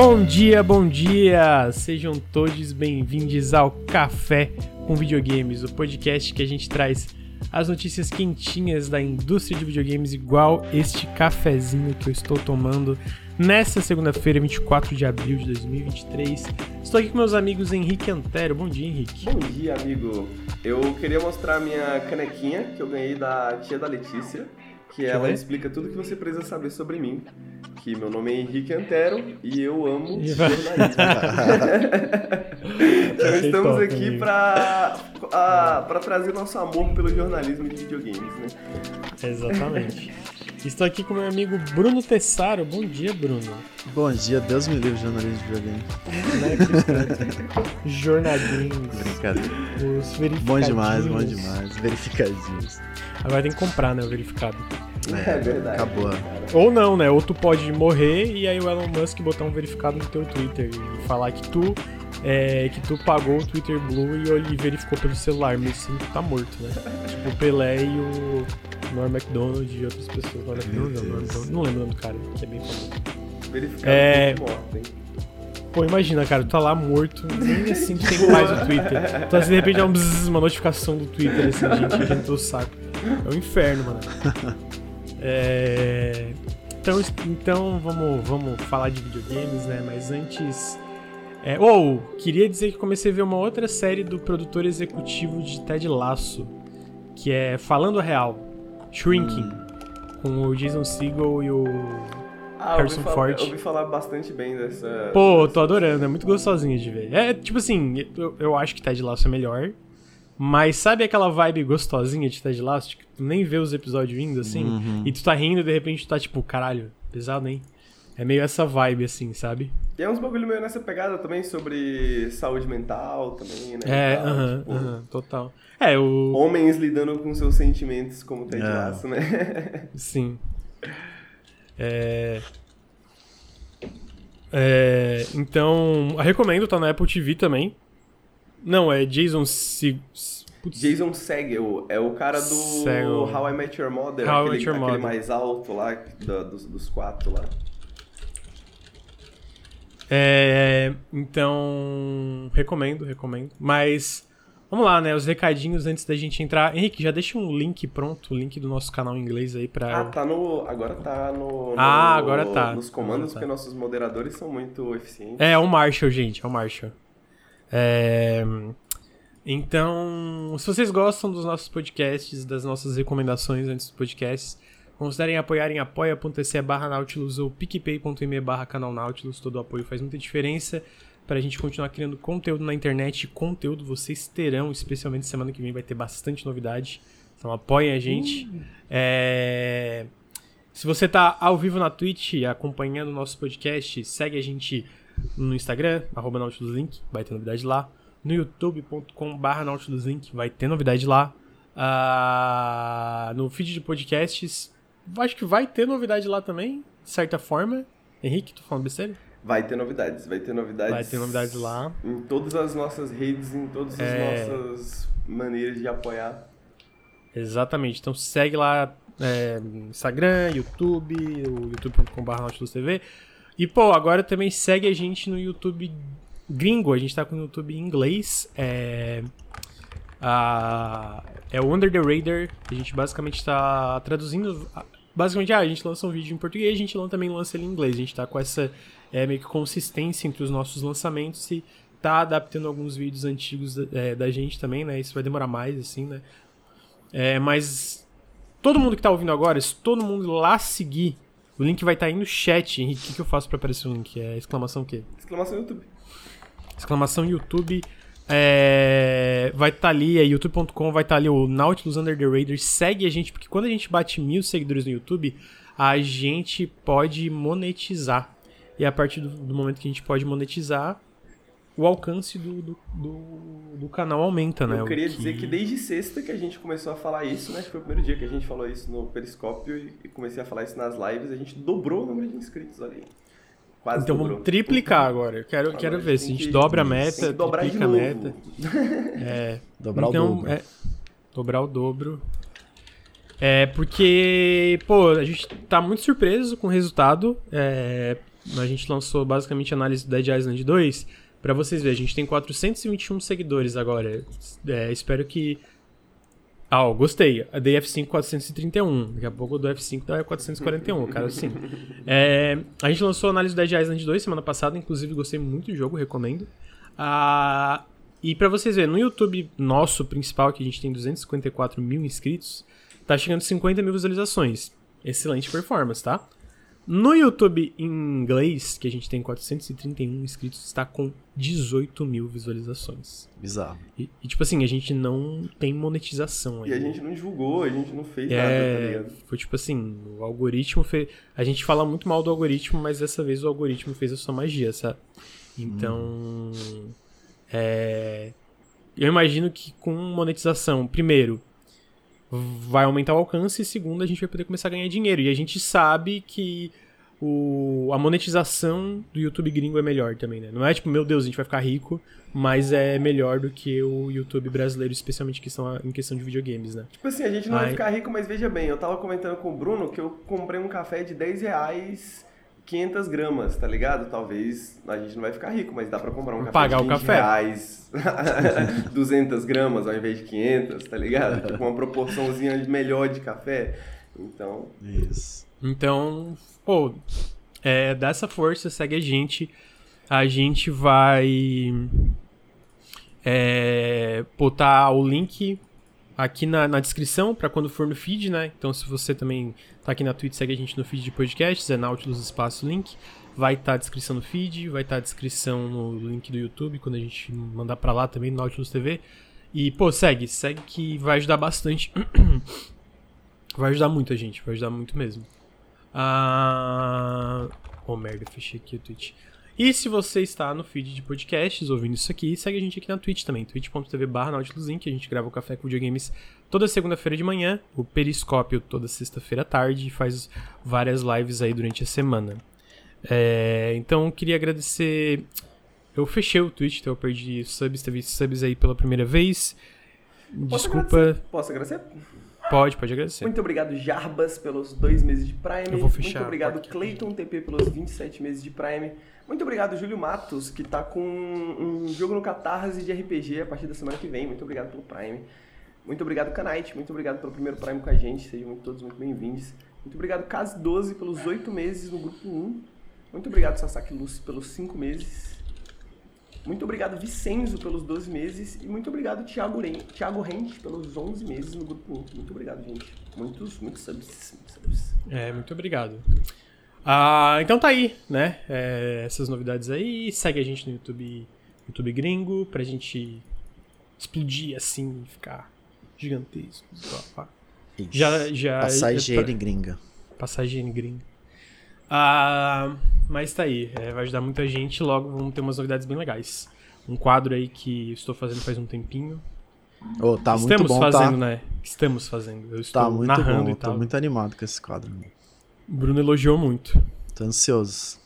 Bom dia, bom dia! Sejam todos bem-vindos ao Café com Videogames, o podcast que a gente traz as notícias quentinhas da indústria de videogames, igual este cafezinho que eu estou tomando nesta segunda-feira, 24 de abril de 2023. Estou aqui com meus amigos Henrique Antero. Bom dia, Henrique. Bom dia, amigo. Eu queria mostrar minha canequinha que eu ganhei da tia da Letícia, que ela ver. explica tudo que você precisa saber sobre mim. Que meu nome é Henrique Antero e eu amo jornalismo. então estamos top, aqui para para trazer nosso amor pelo jornalismo de videogames, né? Exatamente. Estou aqui com meu amigo Bruno Tessaro. Bom dia, Bruno. Bom dia, Deus me livre, jornalismo de videogame. Né, que Jornadinhos. Brincadeira. Os verificadinhos. Bom demais, bom demais. Verificadinhos. Agora tem que comprar, né, o verificado. É, verdade. Acabou. Ou não, né? Ou tu pode morrer e aí o Elon Musk botar um verificado no teu Twitter e falar que tu é, que tu pagou o Twitter Blue e ele verificou pelo celular, mesmo assim tu tá morto, né? tipo o Pelé e o Norm MacDonald e outras pessoas. Norm MacDonald, não, MacDonald, não lembro o nome do cara, que é bem famoso. Verificado É. muito morto, hein? Pô, imagina, cara, tu tá lá morto, nem assim tu tem paz no Twitter. Então assim, de repente é um bzzz, uma notificação do Twitter, assim, gente, dentro do teu saco. É um inferno, mano. É... Então, então vamos, vamos falar de videogames, né? Mas antes. É... Ou, queria dizer que comecei a ver uma outra série do produtor executivo de Ted Lasso, que é Falando a Real, Shrinking, com o Jason Segel e o Ah, eu ouvi, Harrison falar, Ford. eu ouvi falar bastante bem dessa. Pô, eu tô adorando, é muito gostosinho de ver. É, tipo assim, eu, eu acho que Ted Lasso é melhor. Mas sabe aquela vibe gostosinha de Ted Lasso? Tipo, tu nem vê os episódios vindo, assim, Uhum. e tu tá rindo e de repente tu tá tipo, caralho, pesado, hein? É meio essa vibe, assim, sabe? E é uns bagulho meio nessa pegada também sobre saúde mental também, né? É, e tal, aham, tipo, aham, total. É, o. Homens lidando com seus sentimentos como Ted É. Lasso, né? Sim. É. É, então, eu recomendo, tá na Apple TV também. Não, é Jason Se... Putz, Jason Segel é o cara do Segel. How I Met Your Mother, How aquele, Met Your aquele Mother. mais alto lá, da- dos, dos quatro lá. É, então, recomendo, recomendo. Mas, vamos lá, né? Os recadinhos antes da gente entrar. Henrique, já deixa um link pronto, o link do nosso canal em inglês aí pra. Ah, tá no. Agora tá no. no- Ah, agora tá. Nos comandos, tá. porque nossos moderadores são muito eficientes. É, é o Marshall, gente, é o Marshall. É, Então, se vocês gostam dos nossos podcasts, das nossas recomendações antes dos podcasts, considerem apoiar em apoia.se barra Nautilus ou picpay.me barra canal Nautilus. Todo o apoio faz muita diferença para a gente continuar criando conteúdo na internet. Conteúdo vocês terão, especialmente semana que vem vai ter bastante novidade. Então apoiem a gente. É... Se você tá ao vivo na Twitch acompanhando o nosso podcast, segue a gente no Instagram, arroba NautilusLink, vai ter novidade lá. No youtube.com.br NautilusLink, vai ter novidade lá. Ah, no feed de podcasts, acho que vai ter novidade lá também, de certa forma. Henrique, tô falando besteira? Vai ter novidades, vai ter novidades. Vai ter novidades lá. Em todas as nossas redes, em todas as É. nossas maneiras de apoiar. Exatamente. Então segue lá é, Instagram, YouTube, o youtube.com.br TV. E, pô, agora também segue a gente no YouTube gringo. A gente tá com o YouTube em inglês. É, é o Under the Radar. A gente basicamente tá traduzindo. Basicamente, ah, a gente lança um vídeo em português, a gente também lança ele em inglês. A gente tá com essa é, meio que consistência entre os nossos lançamentos e tá adaptando alguns vídeos antigos é, da gente também, né? Isso vai demorar mais, assim, né? É, mas todo mundo que tá ouvindo agora, se todo mundo lá seguir, o link vai estar aí no chat. Henrique, o que, que eu faço pra aparecer o link? É exclamação o quê? Exclamação YouTube. Exclamação YouTube. É, vai estar ali, é youtube.com, vai estar ali o Nautilus Under the Radar. Segue a gente, porque quando a gente bate mil seguidores no YouTube, a gente pode monetizar. E a partir do, do momento que a gente pode monetizar, o alcance do, do, do- do canal aumenta, né? Eu queria dizer que desde sexta que a gente começou a falar isso, né? Que foi o primeiro dia que a gente falou isso no Periscópio e comecei a falar isso nas lives, a gente dobrou o número de inscritos ali. Quase Então dobrou. vamos triplicar agora. Eu quero, Agora quero ver se a gente que- dobra a Tem meta, que dobrar de triplica a novo. meta. É, Dobrar então, o dobro. É, dobrar o dobro. É, porque, pô, a gente tá muito surpreso com o resultado. É, a gente lançou basicamente a análise do Dead Island 2. Pra vocês verem, a gente tem 421 seguidores agora. É, espero que. Ah, gostei. A da F5 431. Daqui a pouco do F5 dá 441, cara, assim. É, a gente lançou a análise do Dead Island 2 semana passada, inclusive gostei muito do jogo, recomendo. Ah, e pra vocês verem, no YouTube nosso principal, que a gente tem 254 mil inscritos, tá chegando a 50 mil visualizações. Excelente performance, tá? No YouTube em inglês, que a gente tem 431 inscritos, está com 18 mil visualizações. Bizarro. E, e, tipo assim, a gente não tem monetização E ainda. a gente não divulgou, a gente não fez nada, tá É, ligado? foi tipo assim, o algoritmo fez. A gente fala muito mal do algoritmo, mas dessa vez o algoritmo fez a sua magia, sabe? Então. É. Eu imagino que com monetização, primeiro, vai aumentar o alcance, e segundo, a gente vai poder começar a ganhar dinheiro. E a gente sabe que o, a monetização do YouTube gringo é melhor também, né? Não é tipo, meu Deus, a gente vai ficar rico, mas é melhor do que o YouTube brasileiro, especialmente questão, em questão de videogames, né? Tipo assim, a gente não vai Ai. ficar rico, mas veja bem, eu tava comentando com o Bruno que eu comprei um café de 10 reais, 500 gramas, tá ligado? Talvez a gente não vai ficar rico, mas dá pra comprar um café Pagar de o 20 café. reais, 200 gramas ao invés de 500, tá ligado? Tipo, uma proporçãozinha melhor de café. Então, Isso. Então, pô, é, dá essa força, segue a gente. A gente vai é, botar o link aqui na, na descrição para quando for no feed, né? Então, se você também tá aqui na Twitch, segue a gente no feed de podcasts, é Nautilus Espaço Link. Vai estar a descrição no feed, vai estar a descrição no link do YouTube, quando a gente mandar pra lá também, Nautilus TV. E, pô, segue, segue que vai ajudar bastante. vai ajudar muito a gente, vai ajudar muito mesmo. Ah. Oh merda, fechei aqui o Twitch. E se você está no feed de podcasts ouvindo isso aqui, segue a gente aqui na Twitch também, twitch.tv barra que a gente grava o Café com Videogames toda segunda-feira de manhã, o Periscópio toda sexta-feira à tarde e faz várias lives aí durante a semana. É, então, queria agradecer... Eu fechei o Twitch, então eu perdi subs, teve subs aí pela primeira vez. Posso Desculpa, agradecer? Posso agradecer? Pode, pode agradecer. Muito obrigado, Jarbas, pelos dois meses de Prime. Eu vou fechar Muito obrigado. Clayton TP, pelos 27 meses de Prime. Muito obrigado, Júlio Matos, que tá com um jogo no Catarse de RPG a partir da semana que vem. Muito obrigado pelo Prime. Muito obrigado, Kanite. Muito obrigado pelo primeiro Prime com a gente. Sejam todos muito bem-vindos. Muito obrigado, Cas12, pelos 8 meses no grupo 1. Muito obrigado, Sasaki Lucy, pelos 5 meses. Muito obrigado, Vicenzo, pelos 12 meses. E muito obrigado, Thiago, Ren Thiago Rente, pelos 11 meses no grupo 1. Muito obrigado, gente. Muitos, muitos subs. Muitos subs. É, muito obrigado. Ah, então tá aí, né? É, essas novidades aí. Segue a gente no YouTube, YouTube gringo, pra gente explodir assim, ficar gigantesco. Já, já. Passar é higiene pra- gringa. Passar higiene gringa. Ah, mas tá aí, é, vai ajudar muita gente. Logo vamos ter umas novidades bem legais. Um quadro aí que estou fazendo faz um tempinho. Ô, tá muito Estamos bom, fazendo, tá? né? Estamos fazendo. Eu estou Tá muito narrando bom, e tô tal. muito animado com esse quadro. O Bruno elogiou muito. Tô ansioso.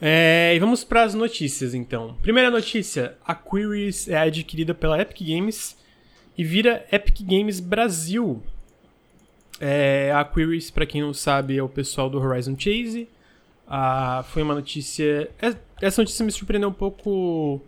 É, e vamos para as notícias então. Primeira notícia: a Queries é adquirida pela Epic Games e vira Epic Games Brasil. É, a Queries, para quem não sabe, é o pessoal do Horizon Chase. Ah, foi uma notícia. é- Essa notícia me surpreendeu um pouco.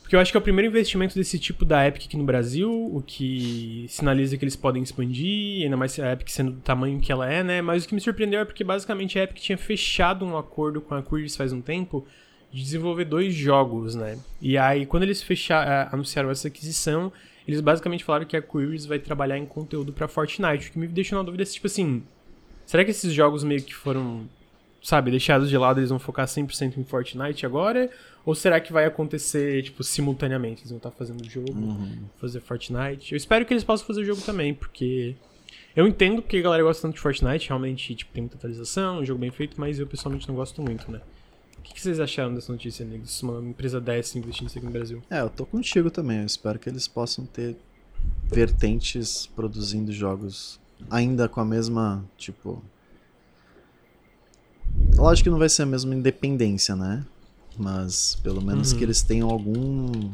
Porque eu acho que é o primeiro investimento desse tipo da Epic aqui no Brasil, o que sinaliza que eles podem expandir, ainda mais a Epic sendo do tamanho que ela é, né? Mas o que me surpreendeu é porque basicamente a Epic tinha fechado um acordo com a Queries faz um tempo de desenvolver dois jogos, né? E aí, quando eles fecharam, anunciaram essa aquisição, eles basicamente falaram que a Queries vai trabalhar em conteúdo pra Fortnite, o que me deixou na dúvida se, tipo assim, será que esses jogos meio que foram, sabe, deixados de lado, eles vão focar 100% em Fortnite agora? Ou será que vai acontecer, tipo, simultaneamente? Eles vão estar fazendo o jogo, fazer Fortnite. Eu espero que eles possam fazer o jogo também, porque eu entendo porque a galera gosta tanto de Fortnite, realmente, tipo, tem muita atualização, um jogo bem feito, mas eu pessoalmente não gosto muito, né? O que, que vocês acharam dessa notícia, negros? Uma empresa dessa investindo isso aqui no Brasil. É, eu tô contigo também. Eu espero que eles possam ter vertentes produzindo jogos ainda com a mesma, tipo. Lógico que não vai ser a mesma independência, né? Mas pelo menos Uhum. que eles tenham algum.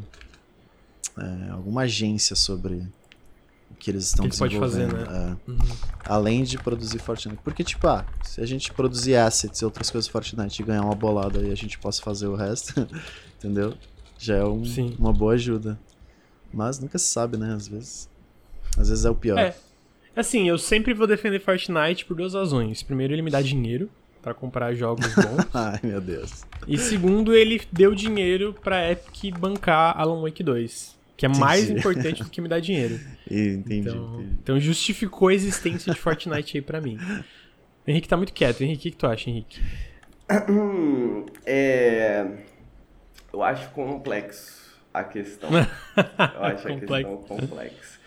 é, alguma agência sobre que eles estão Que eles podem fazer, desenvolvendo. né? é. Uhum. Além de produzir Fortnite. Porque, tipo, ah, se a gente produzir assets e outras coisas Fortnite e ganhar uma bolada e a gente possa fazer o resto, entendeu? Já é um- uma boa ajuda. Mas nunca se sabe, né? Às vezes. Às vezes é o pior. É. Assim, eu sempre vou defender Fortnite por duas razões. Primeiro, ele me dá dinheiro pra comprar jogos bons. Ai, meu Deus. e segundo, ele deu dinheiro pra Epic bancar Alan Wake 2. Que é mais Entendi. importante do que me dar dinheiro. Entendi, Então, entendi. então justificou a existência de Fortnite aí pra mim. O Henrique tá muito quieto. Henrique, o que, tu acha, Henrique? É... Eu acho complexo a questão. Eu acho a Complexo. questão complexa.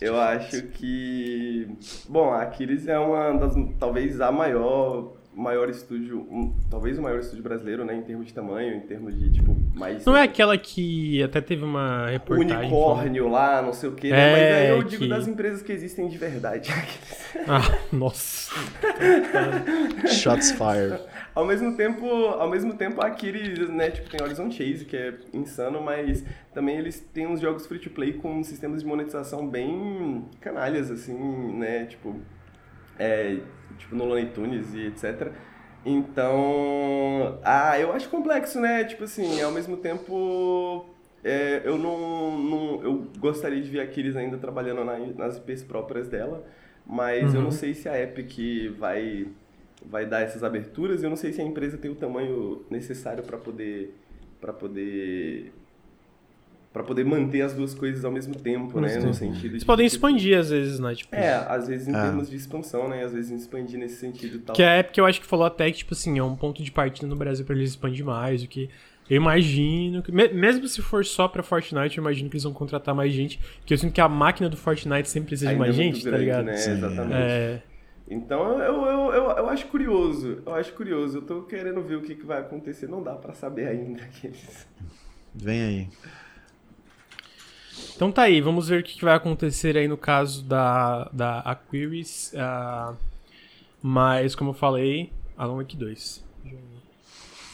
Eu acho que. Bom, a Aquiles é uma das. Talvez a maior. Maior estúdio. um- talvez o maior estúdio brasileiro, né? Em termos de tamanho, em termos de, tipo, mais. Não é aquela que até teve uma reportagem. unicórnio lá, não sei o que, né? É, Mas aí eu digo que- das empresas que existem de verdade. Ah, nossa. Shots fired. Ao mesmo tempo, ao mesmo tempo a né, tipo, tem Horizon Chase, que é insano, mas também eles têm uns jogos free to play com sistemas de monetização bem canalhas, assim, né, tipo, é, tipo no Looney Tunes e etc. Então, ah, eu acho complexo, né, tipo assim, ao mesmo tempo, é, eu não, não, eu gostaria de ver a ainda trabalhando na- nas IPs próprias dela, mas eu Uhum. não sei se a Epic vai vai dar essas aberturas. Eu não sei se a empresa tem o tamanho necessário para poder para poder para poder manter as duas coisas ao mesmo tempo, né? No sentido de Eles podem que- expandir às vezes, né? Tipo, É, às vezes em Ah. termos de expansão, né? Às vezes expandir nesse sentido e tal. Que é porque eu acho que falou até que, tipo assim, é um ponto de partida no Brasil pra eles expandir mais, o que eu imagino. Que, me- mesmo se for só pra Fortnite, eu imagino que eles vão contratar mais gente. Porque eu sinto que a máquina do Fortnite sempre precisa de Ainda mais é gente, tá grande, ligado? Né? Sim. Exatamente. É, Então eu, eu, eu, eu acho curioso. Eu acho curioso. Eu tô querendo ver o que, que vai acontecer. Não dá pra saber ainda. aqueles- Vem aí. Então tá aí, vamos ver o que vai acontecer aí no caso da, da Aquarius. ah, mas, como eu falei, Alan Wake 2. Joinha.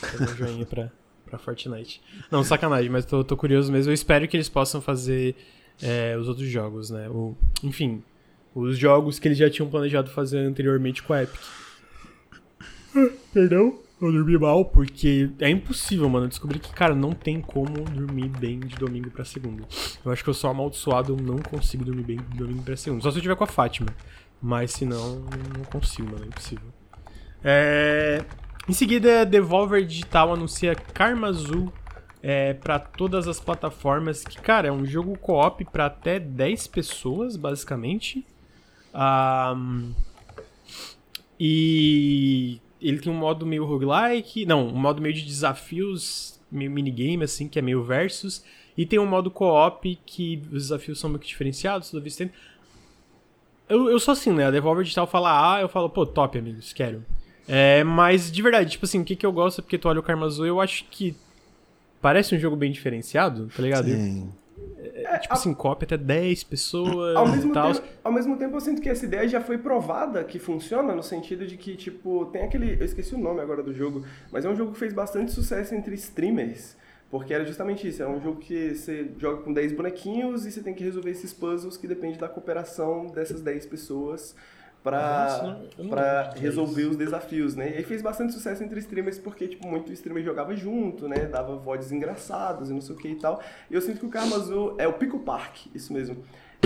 Fazer um joinha pra, pra Fortnite. Não, sacanagem, mas tô, tô curioso mesmo. Eu espero que eles possam fazer é, os outros jogos, né? O, enfim, os jogos que eles já tinham planejado fazer anteriormente com a Epic. Perdão, eu dormi mal, porque é impossível, mano. Eu descobri que, cara, não tem como dormir bem de domingo pra segunda. Eu acho que eu sou amaldiçoado, eu não consigo dormir bem de domingo pra segunda. Só se eu tiver com a Fátima. Mas se não, não consigo, mano. É impossível. É... Em seguida, Devolver Digital anuncia Karma Azul é, para todas as plataformas. Que, cara, é um jogo co-op pra até 10 pessoas, basicamente. Ah, e ele tem um modo meio roguelike. Não, um modo meio de desafios, meio minigame, assim, que é meio versus. E tem um modo co-op que os desafios são meio que diferenciados, toda vez tem. Eu, eu sou assim, né? A Devolver Digital fala A, eu falo, pô, top, amigos, quero. É, mas de verdade, tipo assim, o que, que eu gosto é porque tu olha o Karma Azul, eu acho que parece um jogo bem diferenciado, tá ligado? Sim. É, tipo assim, copy até 10 pessoas Ao e mesmo, tal. tempo, ao mesmo tempo, eu sinto que essa ideia já foi provada que funciona, no sentido de que, tipo, tem aquele. Eu esqueci o nome agora do jogo, mas é um jogo que fez bastante sucesso entre streamers. Porque era justamente isso, é um jogo que você joga com 10 bonequinhos e você tem que resolver esses puzzles que depende da cooperação dessas 10 pessoas De resolver isso. os desafios, né? E fez bastante sucesso entre streamers porque, tipo, muito streamer jogava junto, né? Dava vozes engraçadas e não sei o que e tal. E eu sinto que o Karma Azul é o Pico Park, isso mesmo.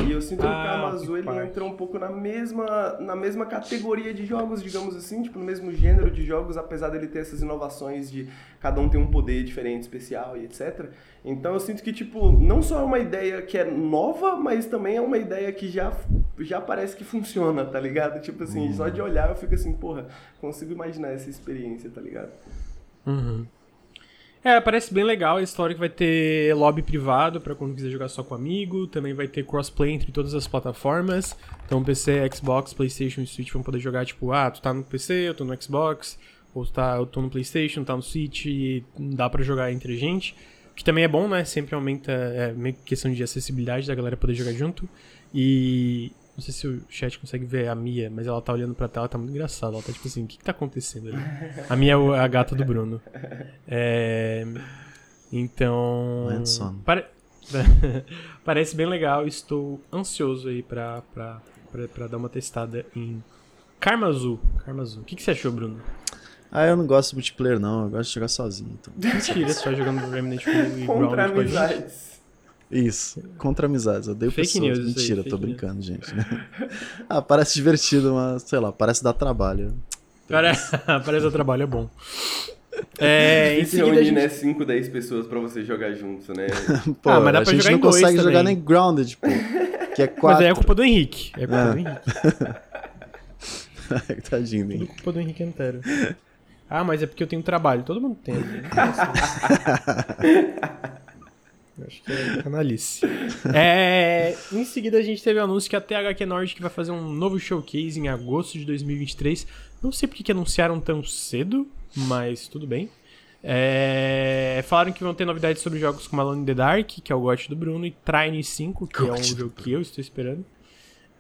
E eu sinto que o Ah, Karma o Azul Pico ele entra um pouco na mesma, na mesma categoria de jogos, digamos assim, tipo, no mesmo gênero de jogos, apesar dele ter essas inovações de cada um ter um poder diferente, especial e etc. Então eu sinto que, tipo, não só é uma ideia que é nova, mas também é uma ideia que já, já parece que funciona, tá ligado? Tipo assim, só de olhar eu fico assim, porra, consigo imaginar essa experiência, tá ligado? Uhum. É, parece bem legal a história que vai ter lobby privado pra quando quiser jogar só com amigo, também vai ter crossplay entre todas as plataformas. Então PC, Xbox, PlayStation e Switch vão poder jogar tipo, ah, tu tá no PC, eu tô no Xbox, ou tá, eu tô no PlayStation, tá no Switch e dá pra jogar entre gente. Que também é bom, né? Sempre aumenta, é meio que questão de acessibilidade da galera poder jogar junto. E não sei se o chat consegue ver a Mia, mas ela tá olhando pra tela, tá muito engraçada. Ela tá tipo assim, o que, que tá acontecendo ali? A Mia é o- a gata do Bruno. É, Então. Pare- Parece bem legal. Estou ansioso aí pra, pra, pra, pra dar uma testada em Karma Azul. Karma Azul. O que, que você achou, Bruno? Ah, eu não gosto de multiplayer, não. Eu gosto de jogar sozinho. Então. Mentira, você tá jogando Remnant e Contra amizades. Isso, contra amizades. Eu odeio Fake pessoas. news aí, Mentira, fake tô news. brincando, gente. ah, parece divertido, mas sei lá, parece dar trabalho. Parece, parece o trabalho, é bom. É, em Se seguida a reunir, gente... né, 5, 10 pessoas pra você jogar junto, né? Pô, Ah, mas dá a pra gente jogar não consegue jogar também. nem Grounded, pô. Que é Mas quatro. aí é culpa do Henrique. É culpa Ah. do Henrique. Tadinho, Tudo hein? culpa do Henrique inteiro. Ah, mas é porque eu tenho trabalho. Todo mundo tem. Acho que é canalice. É, em seguida a gente teve o anúncio que a THQ Nordic vai fazer um novo showcase em agosto de 2023. Não sei porque que anunciaram tão cedo, mas tudo bem. É, falaram que vão ter novidades sobre jogos como Alone in the Dark, que é o GOT do Bruno, e Trine 5, que é um jogo que eu estou esperando.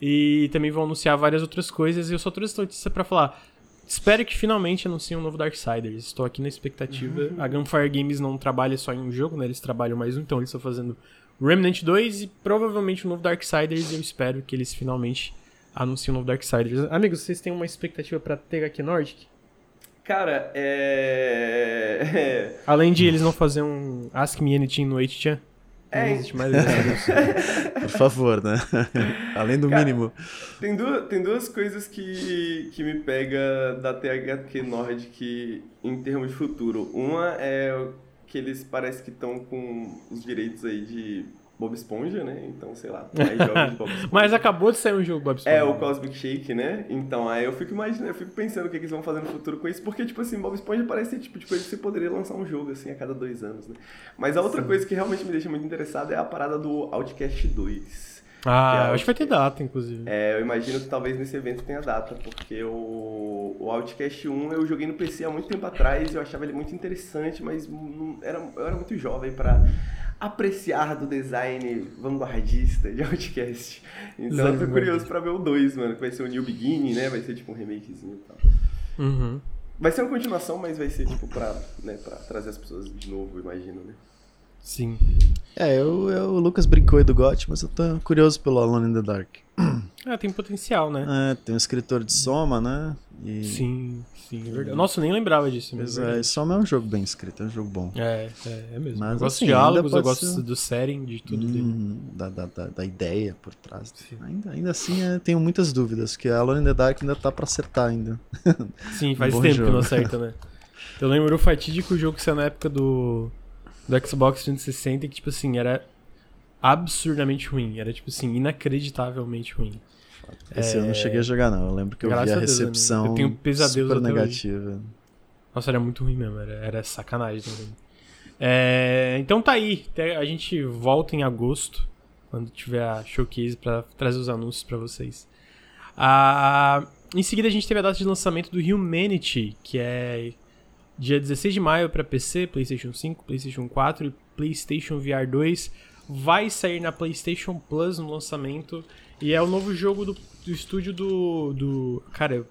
E também vão anunciar várias outras coisas. E eu só trouxe essa notícia pra falar. Espero que finalmente anunciem um novo Darksiders. Estou aqui na expectativa. A Gunfire Games não trabalha só em um jogo, né? Eles trabalham mais um, então eles estão fazendo Remnant 2 e provavelmente um novo Darksiders. E eu espero que eles finalmente anunciem um novo Darksiders. Amigos, vocês têm uma expectativa pra THQ Nordic? Cara, é... Além de eles não fazer um Ask Me Anything no 8chan. Não É. existe mais. Por favor, né? Além do Cara, mínimo. Tem duas, tem duas coisas que, que me pega da THQ Nordic em termos de futuro. Uma é que eles parecem que estão com os direitos aí de Bob Esponja, né? Então, sei lá, de Bob Esponja. Mas acabou de sair um jogo Bob Esponja. É, o Cosmic Shake, né? Então, aí eu fico imaginando, eu fico pensando o que que eles vão fazer no futuro com isso, porque, tipo assim, Bob Esponja parece ser tipo de coisa que você poderia lançar um jogo, assim, a cada dois anos, né? Mas a outra coisa que realmente me deixa muito interessado é a parada do Outcast 2. Ah, é acho que vai ter data, inclusive. É, eu imagino que talvez nesse evento tenha data, porque o, o Outcast 1 eu joguei no PC há muito tempo atrás, eu achava ele muito interessante, mas não- era, eu era muito jovem pra apreciar do design vanguardista de Outcast. Então eu tô curioso pra ver o 2, mano, que vai ser o New Beginning, né? Vai ser tipo um remakezinho e tal. Uhum. Vai ser uma continuação, mas vai ser tipo pra, né, pra trazer as pessoas de novo, imagino, né? Sim. É, eu, eu- o Lucas brincou aí do GOT, mas eu tô curioso pelo Alone in the Dark. Ah, tem potencial, né? É, tem um escritor de Soma, né? E, Sim, sim, é verdade. Nossa, eu nem lembrava disso. Mas Mas é é. Soma é um jogo bem escrito, é um jogo bom. É, é, é mesmo. Mas, eu gosto assim, de diálogos, eu gosto ser- do setting, de tudo dele. Hum, da, da, da, da ideia por trás. Sim. Ainda, ainda assim, é, tenho muitas dúvidas, que a Alone in the Dark ainda tá pra acertar ainda. Sim, faz Bom tempo que jogo. não acerta, né? Eu lembro o fatídico jogo que saiu na época do, do Xbox 360 que, tipo assim, era absurdamente ruim. Era, tipo assim, inacreditavelmente ruim. Esse eu não cheguei a jogar, não. Eu lembro que eu É. Graças vi a a Deus, recepção Eu tenho pesadelos super até hoje. negativa. Nossa, era muito ruim mesmo, era, era sacanagem também. É, então tá aí, a gente volta em agosto, quando tiver a showcase pra trazer os anúncios pra vocês. Ah, em seguida a gente teve a data de lançamento do Humanity, que é dia 16 de maio pra PC, PlayStation 5, PlayStation 4 e PlayStation VR 2. Vai sair na PlayStation Plus no lançamento e é o novo jogo do, do estúdio do, do. Cara, eu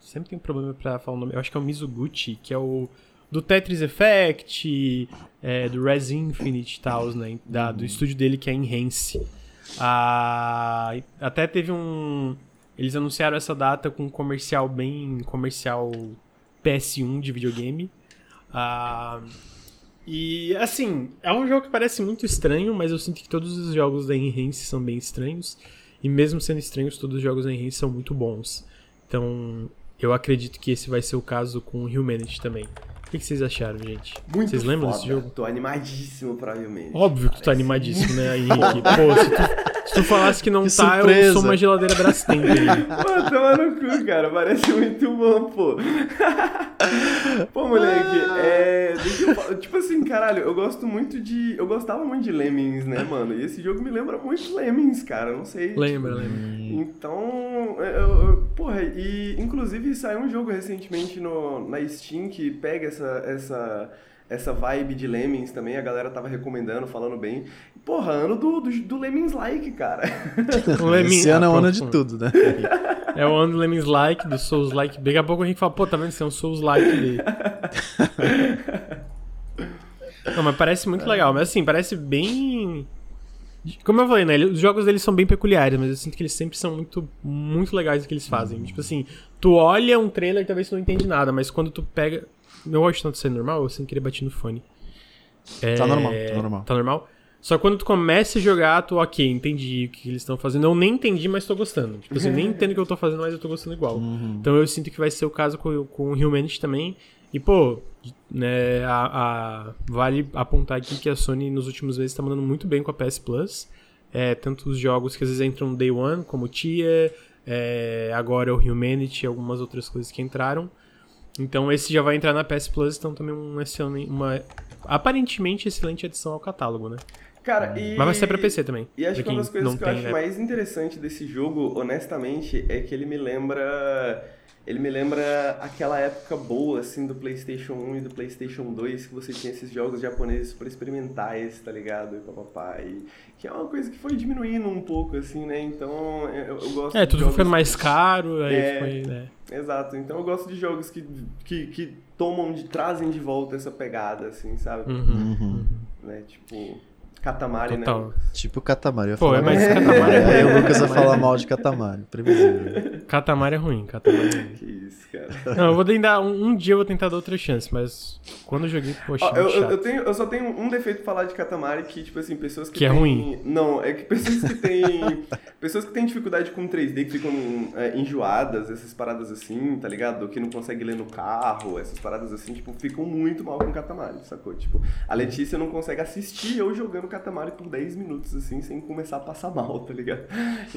sempre tenho problema pra falar o nome. Eu acho que é o Mizuguchi, que é o do Tetris Effect, é, do Res Infinite e tal, né? Da, do estúdio dele que é Enhance. Ah, até teve um. Eles anunciaram essa data com um comercial bem comercial PS1 de videogame. Ah, e assim, é um jogo que parece muito estranho, mas eu sinto que todos os jogos da Enhance são bem estranhos. E mesmo sendo estranhos, todos os jogos da Enhance são muito bons. Então, eu acredito que esse vai ser o caso com o Humanity também. O que que vocês acharam, gente? Muito Vocês lembram foda. desse jogo? Tô animadíssimo pra Humanity. Óbvio que tu tá animadíssimo, né, Henrique? Pô, se tu, se tu falasse que não Que tá, eu surpresa. sou uma geladeira Brastemp aí. Pô, toma no cu, cara. Parece muito bom, pô. pô, moleque, é. eu tipo assim, caralho, eu gosto muito de. Eu gostava muito de Lemmings, né, mano? E esse jogo me lembra muito Lemmings, cara. Eu não sei. Lembra, lembra. Então, eu, eu- porra, e inclusive saiu um jogo recentemente no, na Steam que pega essa, essa, essa vibe de Lemmings também, a galera tava recomendando, falando bem. Porra, ano do, do, do Lemmings Like, cara. O Lemming- Esse ano é o ano de tudo, né? É o ano do Lemmings Like, do Souls Like. Daqui a pouco o Henrique fala, pô, tá vendo? Isso é um Souls Like dele. Não, mas parece muito legal. Mas assim, parece bem. Como eu falei, né? Os jogos deles são bem peculiares, mas eu sinto que eles sempre são muito, muito legais o que eles fazem. Tipo assim, tu olha um trailer talvez tu não entende nada, mas quando tu pega. Meu áudio tá sendo normal ou sem querer bater no fone? É... Tá normal, tá normal. Tá normal? Só que quando tu começa a jogar, tu, ok, entendi o que eles estão fazendo. Eu nem entendi, mas tô gostando. Tipo assim, eu nem entendo o que eu tô fazendo, mas eu tô gostando igual. Uhum. Então eu sinto que vai ser o caso com, com o Humanity também. E, pô, né, a, a- vale apontar aqui que a Sony nos últimos meses tá mandando muito bem com a PS Plus. É, tanto os jogos que às vezes entram Day One, como Tia, é, agora o Humanity e algumas outras coisas que entraram. Então esse já vai entrar na PS Plus, então também um excelente, uma aparentemente excelente adição ao catálogo, né? Cara, e... Mas vai ser pra PC também. E acho que uma das coisas que eu acho né? mais interessante desse jogo, honestamente, é que ele me lembra. Ele me lembra aquela época boa, assim, do PlayStation 1 e do PlayStation 2, que você tinha esses jogos japoneses super experimentais, tá ligado? E papapá. E que é uma coisa que foi diminuindo um pouco, assim, né? Então, eu, eu gosto É, de tudo ficando mais caro, aí É. foi, né? Exato, então eu gosto de jogos que, que, que tomam, de, trazem de volta essa pegada, assim, sabe? Uhum. Uhum. Né? Tipo, Katamari, Total. né? Tipo ia Pô, é, mas. Katamari é Aí ruim. o Lucas vai falar mal de Katamari. Previsível. Katamari é ruim, Katamari é ruim. Que isso, cara. Não, eu vou tentar. Um, um dia eu vou tentar dar outra chance, mas quando eu joguei, poxa, Ó, eu, muito eu, eu tenho, eu só tenho um defeito pra falar de Katamari que, tipo assim, pessoas que Que é têm- ruim. Não, é que pessoas que têm... pessoas que têm dificuldade com 3D, que ficam é, enjoadas, essas paradas assim, tá ligado? Que não consegue ler no carro, essas paradas assim, tipo, ficam muito mal com Katamari, sacou? Tipo, a Letícia não consegue assistir eu jogando Katamari por 10 minutos, assim, sem começar a passar mal, tá ligado?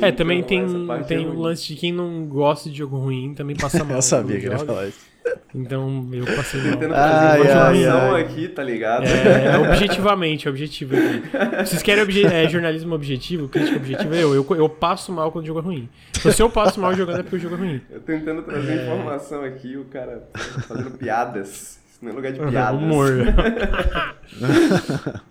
É, também Então, tem, parte tem é o lance de quem não gosta de jogo ruim também passa mal. Eu sabia que ele ia falar isso. Então eu passei mal. Tentando fazer ai, informação ai. aqui, tá ligado? É, é objetivamente, é objetivo aqui. Vocês querem obje- é, jornalismo objetivo, crítica objetiva? Eu, eu, eu passo mal quando o jogo é ruim. Então, se eu passo mal jogando é porque o jogo é ruim. Eu tentando trazer É. informação aqui, o cara fazendo piadas. Isso não é lugar de piadas. Humor.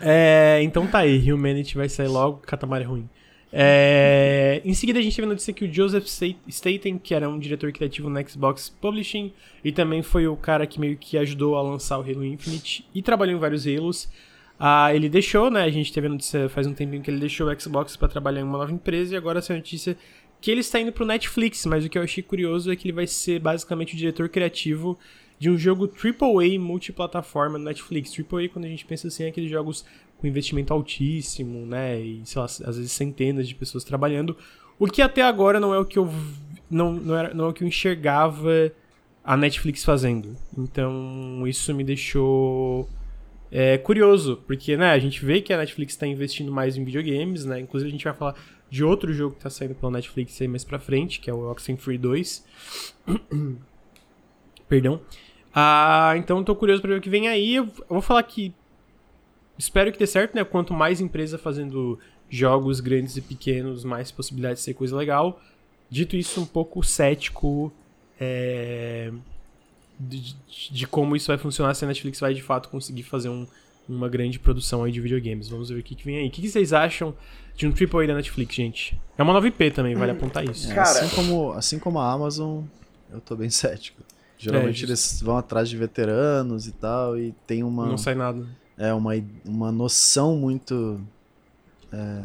É, então tá aí, Humanity vai sair logo, Katamari é ruim. É, em seguida a gente teve a notícia que o Joseph Sta- Staten, que era um diretor criativo no Xbox Publishing e também foi o cara que meio que ajudou a lançar o Halo Infinite e trabalhou em vários Halos, ah, ele deixou, né? A gente teve a notícia faz um tempinho que ele deixou o Xbox pra trabalhar em uma nova empresa e agora essa notícia que ele está indo pro Netflix, mas o que eu achei curioso é que ele vai ser basicamente o diretor criativo de um jogo AAA multiplataforma no Netflix. AAA, quando a gente pensa assim, é aqueles jogos com investimento altíssimo, né? E, sei lá, às vezes centenas de pessoas trabalhando. O que até agora não é o que eu não, não, era, não é o que eu enxergava a Netflix fazendo. Então, isso me deixou é, curioso, porque né, a gente vê que a Netflix está investindo mais em videogames, né? Inclusive a gente vai falar de outro jogo que está saindo pela Netflix aí mais pra frente, que é o Oxenfree 2. Perdão. Ah, então tô curioso pra ver o que vem aí. Eu vou falar que espero que dê certo, né? Quanto mais empresa fazendo jogos grandes e pequenos, mais possibilidade de ser coisa legal. Dito isso, um pouco cético é, de, de- como isso vai funcionar se a Netflix vai de fato conseguir fazer um- uma grande produção aí de videogames. Vamos ver o que, que vem aí. O que, que vocês acham de um AAA da Netflix, gente? É uma nova IP também, vale apontar isso. É, Cara- assim, como, assim como a Amazon, eu tô bem cético. Geralmente justo. eles vão atrás de veteranos e tal, e tem uma, Não sai nada. é, uma, uma noção muito é,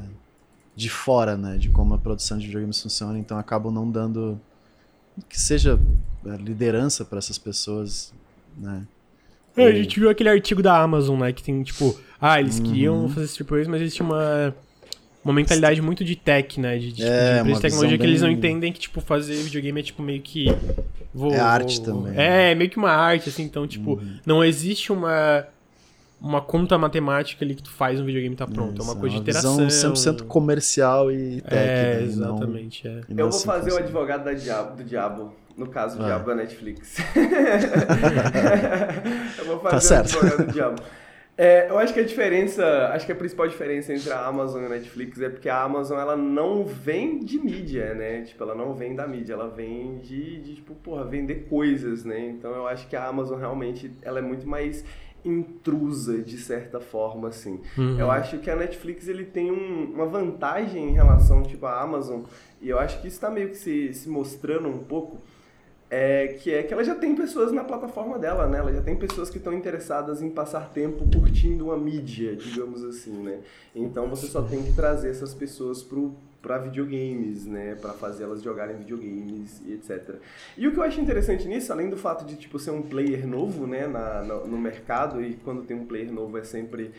de fora, né? De como a produção de videogames funciona, então acabam não dando que seja é, liderança para essas pessoas, né? É, a gente viu aquele artigo da Amazon, né? Que tem, tipo, ah, eles Uhum. queriam fazer esses AAAs, mas eles tinham uma, uma mentalidade muito de tech, né? De, de, É, tipo, de tecnologia que eles não bem- entendem que, tipo, fazer videogame é, tipo, meio que... Vou, É arte vou- também. É, meio que uma arte, assim. Então, tipo, Uhum. não existe uma... Uma conta matemática ali que tu faz um videogame e tá pronto. é uma Isso, coisa de interação. visão 100% comercial e técnica. É, não- exatamente, é. e não Eu vou assim fazer o advogado da diabo, do diabo. No caso, o Vai. diabo da Netflix. eu vou fazer Tá o certo. advogado do diabo. É, eu acho que a diferença, acho que a principal diferença entre a Amazon e a Netflix é porque a Amazon ela não vem de mídia, né? Tipo, ela não vem da mídia, ela vem de, de tipo, porra, vender coisas, né? Então eu acho que a Amazon realmente ela é muito mais intrusa de certa forma, assim. Uhum. Eu acho que a Netflix ele tem um- uma vantagem em relação tipo à Amazon e eu acho que isso está meio que se, se mostrando um pouco é, que é que ela já tem pessoas na plataforma dela, né? Ela já tem pessoas que estão interessadas em passar tempo curtindo uma mídia, digamos assim, né? Então você só tem que trazer essas pessoas pro para videogames, né, para fazer elas jogarem videogames e etc. E o que eu acho interessante nisso, além do fato de tipo ser um player novo, né, na, no, no mercado e quando tem um player novo é sempre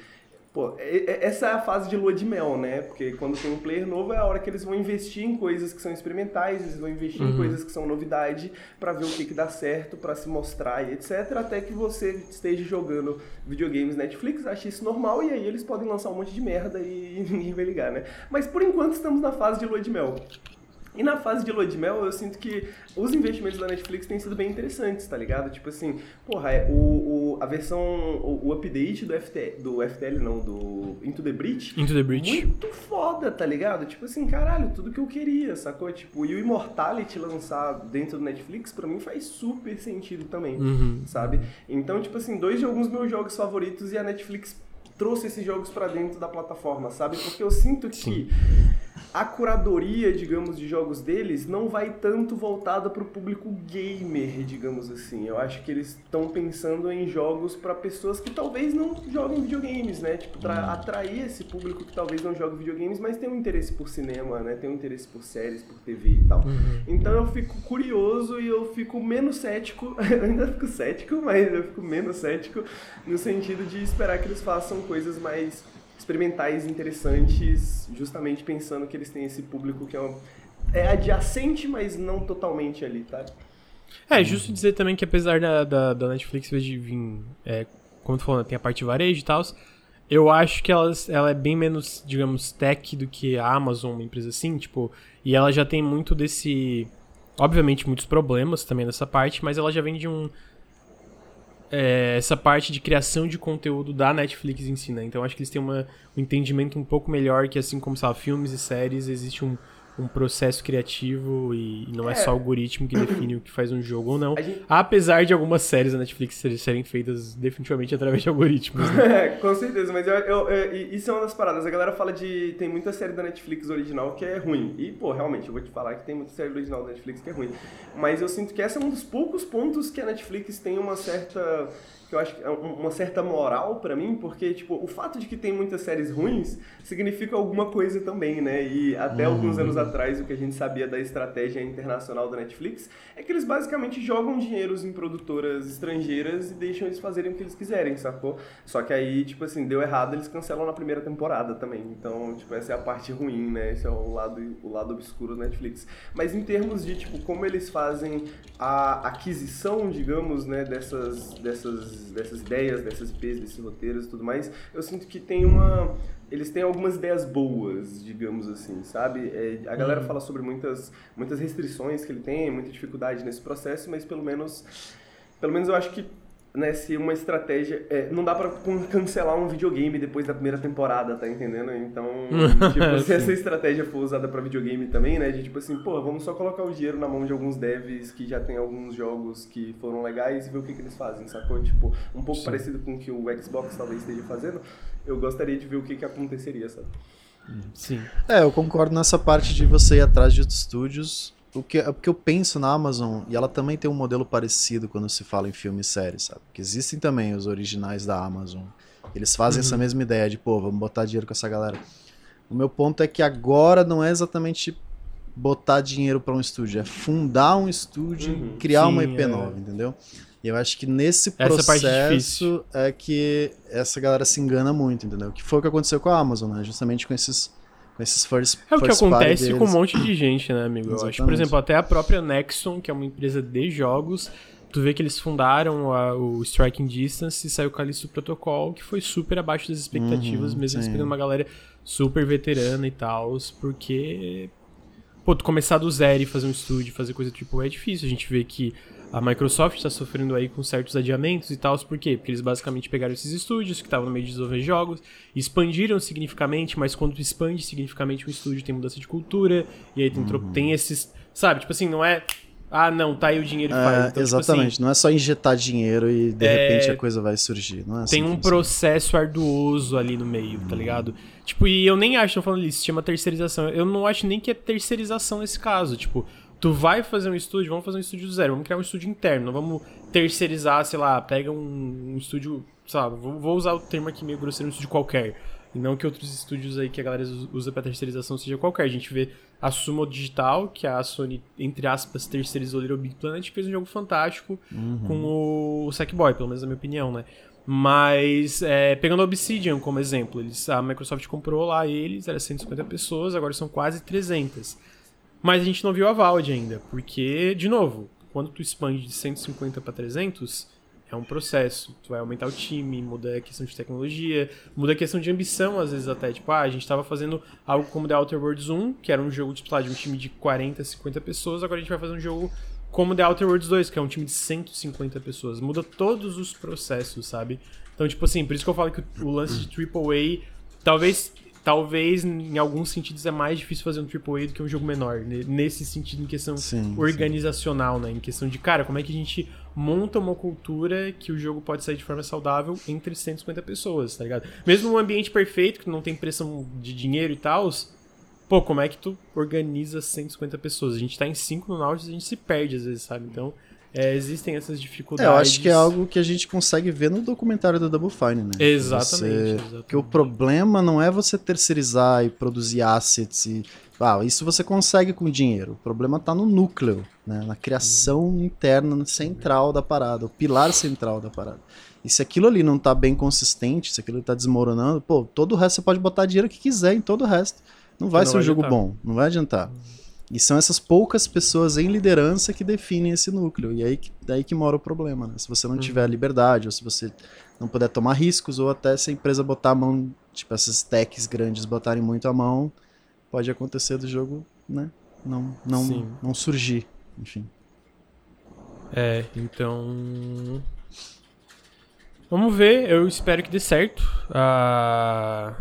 Pô, essa é a fase de lua de mel, né? Porque quando tem um player novo é a hora que eles vão investir em coisas que são experimentais, eles vão investir uhum. em coisas que são novidade para ver o que, que dá certo, para se mostrar e etc. Até que você esteja jogando videogames Netflix, ache isso normal e aí eles podem lançar um monte de merda e ninguém vai ligar, né? Mas por enquanto estamos na fase de lua de mel. E na fase de lua de mel, eu sinto que os investimentos da Netflix têm sido bem interessantes, tá ligado? Tipo assim, porra, é, o, o, a versão, o, o update do FTL, do FTL não, do Into the Breach. Into the Breach. Muito foda, tá ligado? Tipo assim, caralho, tudo que eu queria, sacou? Tipo, e o Immortality lançar dentro do Netflix, pra mim faz super sentido também, uhum. sabe? Então, tipo assim, dois de alguns meus jogos favoritos e a Netflix trouxe esses jogos para dentro da plataforma, sabe? Porque eu sinto que Sim a curadoria, digamos, de jogos deles não vai tanto voltada para o público gamer, digamos assim. Eu acho que eles estão pensando em jogos para pessoas que talvez não joguem videogames, né? Tipo, para hum. atrair esse público que talvez não jogue videogames, mas tem um interesse por cinema, né? Tem um interesse por séries, por TV e tal. Uhum. Então eu fico curioso e eu fico menos cético. eu ainda fico cético, mas eu fico menos cético no sentido de esperar que eles façam coisas mais experimentais interessantes, justamente pensando que eles têm esse público que é, é adjacente, mas não totalmente ali, tá? É, justo dizer também que apesar da, da, da Netflix de vir, é, como tu falou, tem a parte varejo e tal, eu acho que elas, ela é bem menos, digamos, tech do que a Amazon, uma empresa assim, tipo, e ela já tem muito desse, obviamente muitos problemas também nessa parte, mas ela já vem de um, é, essa parte de criação de conteúdo da Netflix em si, né? Então acho que eles têm uma, um entendimento um pouco melhor que, assim como, sabe, filmes e séries, existe um, um processo criativo e não é, é, só algoritmo que define o que faz um jogo ou não. Gente... Apesar de algumas séries da Netflix serem feitas definitivamente através de algoritmos. Né? É, com certeza, mas eu, eu, eu, isso é uma das paradas. A galera fala de. Tem muita série da Netflix original que é ruim. E, pô, realmente, eu vou te falar que tem muita série original da Netflix que é ruim. Mas eu sinto que esse é um dos poucos pontos que a Netflix tem uma certa eu acho que é uma certa moral para mim, porque, tipo, o fato de que tem muitas séries ruins significa alguma coisa também, né? E até uhum. alguns anos atrás, o que a gente sabia da estratégia internacional da Netflix é que eles basicamente jogam dinheiros em produtoras estrangeiras e deixam eles fazerem o que eles quiserem, sacou? Só que aí, tipo assim, deu errado, eles cancelam na primeira temporada também. Então, tipo, essa é a parte ruim, né? Esse é o lado, o lado obscuro da Netflix. Mas em termos de, tipo, como eles fazem a aquisição, digamos, né, dessas, dessas dessas, ideias, dessas IPs, desses roteiros e tudo mais, eu sinto que tem uma. Eles têm algumas ideias boas, digamos assim, sabe? É, a galera uhum. fala sobre muitas, muitas restrições que ele tem, muita dificuldade nesse processo, mas pelo menos. Pelo menos eu acho que né, se uma estratégia. É, não dá pra cancelar um videogame depois da primeira temporada, tá entendendo? Então, tipo, se essa estratégia for usada pra videogame também, né? De tipo assim, pô, vamos só colocar o dinheiro na mão de alguns devs que já tem alguns jogos que foram legais e ver o que, que eles fazem, sacou? Tipo, um pouco Sim. parecido com o que o Xbox talvez esteja fazendo. Eu gostaria de ver o que, que aconteceria, sabe? Sim. É, eu concordo nessa parte de você ir atrás de outros estúdios o que, o que eu penso na Amazon, e ela também tem um modelo parecido quando se fala em filme e série, sabe? Porque existem também os originais da Amazon. Eles fazem uhum. essa mesma ideia de, pô, vamos botar dinheiro com essa galera. O meu ponto é que agora não é exatamente botar dinheiro para um estúdio, é fundar um estúdio, uhum. criar Sim, uma IP é. nova, entendeu? E eu acho que nesse processo é que essa galera se engana muito, entendeu? Que foi o que aconteceu com a Amazon, né? Justamente com esses esses first É o que acontece com um monte de gente, né, amigo? Eu acho, por exemplo, até a própria Nexon, que é uma empresa de jogos, tu vê que eles fundaram a, o Striking Distance e saiu o Callisto Protocol, que foi super abaixo das expectativas, uhum, mesmo eles pegando uma galera super veterana e tal, porque pô, tu começar do zero e fazer um estúdio, fazer coisa tipo, é difícil. A gente vê que a Microsoft está sofrendo aí com certos adiamentos e tal, por quê? Porque eles basicamente pegaram esses estúdios que estavam no meio de desenvolver jogos, expandiram significativamente, mas quando expande significativamente um estúdio tem mudança de cultura, e aí tem, uhum. tem esses. Sabe, tipo assim, não é. Ah, não, tá aí o dinheiro e é, faz. Então, exatamente, tipo assim, não é só injetar dinheiro e de é, repente a coisa vai surgir. Não é assim tem um processo arduoso ali no meio, tá ligado? Tipo, e eu nem acho, tô falando isso, se chama terceirização. Eu não acho nem que é terceirização nesse caso. Tipo, tu vai fazer um estúdio, vamos fazer um estúdio do zero, vamos criar um estúdio interno, não vamos terceirizar, sei lá, pega um, um estúdio, sabe, vou, vou usar o termo aqui meio grosseiro, um estúdio qualquer. E não que outros estúdios aí que a galera usa pra terceirização seja qualquer. A gente vê a Sumo Digital, que a Sony, entre aspas, terceirizou Little Big Planet, fez um jogo fantástico Uhum. com o Sackboy, pelo menos na minha opinião, né? Mas, é, pegando a Obsidian como exemplo, eles, a Microsoft comprou lá eles, era 150 pessoas, agora são quase 300. Mas a gente não viu a Valve ainda, porque, de novo, quando tu expande de 150 para 300, é um processo. Tu vai aumentar o time, muda a questão de tecnologia, muda a questão de ambição, às vezes até. Tipo, ah, a gente tava fazendo algo como The Outer Worlds 1, que era um jogo tipo, lá, de um time de 40, 50 pessoas, agora a gente vai fazer um jogo como The Outer Worlds 2, que é um time de 150 pessoas. Muda todos os processos, sabe? Então, tipo assim, por isso que eu falo que o lance de AAA, talvez, talvez em alguns sentidos é mais difícil fazer um AAA do que um jogo menor. ne- Nesse sentido, em questão Sim, organizacional, né? Em questão de, cara, como é que a gente monta uma cultura que o jogo pode sair de forma saudável entre 150 pessoas, tá ligado? Mesmo num ambiente perfeito, que não tem pressão de dinheiro e tal, pô, como é que tu organiza 150 pessoas? A gente tá em 5 no Nautilus, a gente se perde às vezes, sabe? Então, é, existem essas É, dificuldades. eu acho que é algo que a gente consegue ver no documentário da Double Fine, né? Exatamente. Você- exatamente. Porque o problema não é você terceirizar e produzir assets e. Ah, isso você consegue com dinheiro. O problema tá no núcleo, né? na criação interna central da parada, o pilar central da parada. E se aquilo ali não tá bem consistente, se aquilo tá desmoronando, pô, todo o resto você pode botar dinheiro que quiser em todo o resto. Não vai Não ser um vai jogo adiantar. bom, não vai adiantar. E são essas poucas pessoas em liderança que definem esse núcleo. E aí que, daí que mora o problema, né? Se você não tiver liberdade, ou se você não puder tomar riscos, ou até se a empresa botar a mão, tipo, essas techs grandes botarem muito a mão, pode acontecer do jogo, né? Não, não, Sim. não surgir, enfim. É, então. Vamos ver, eu espero que dê certo. Ah,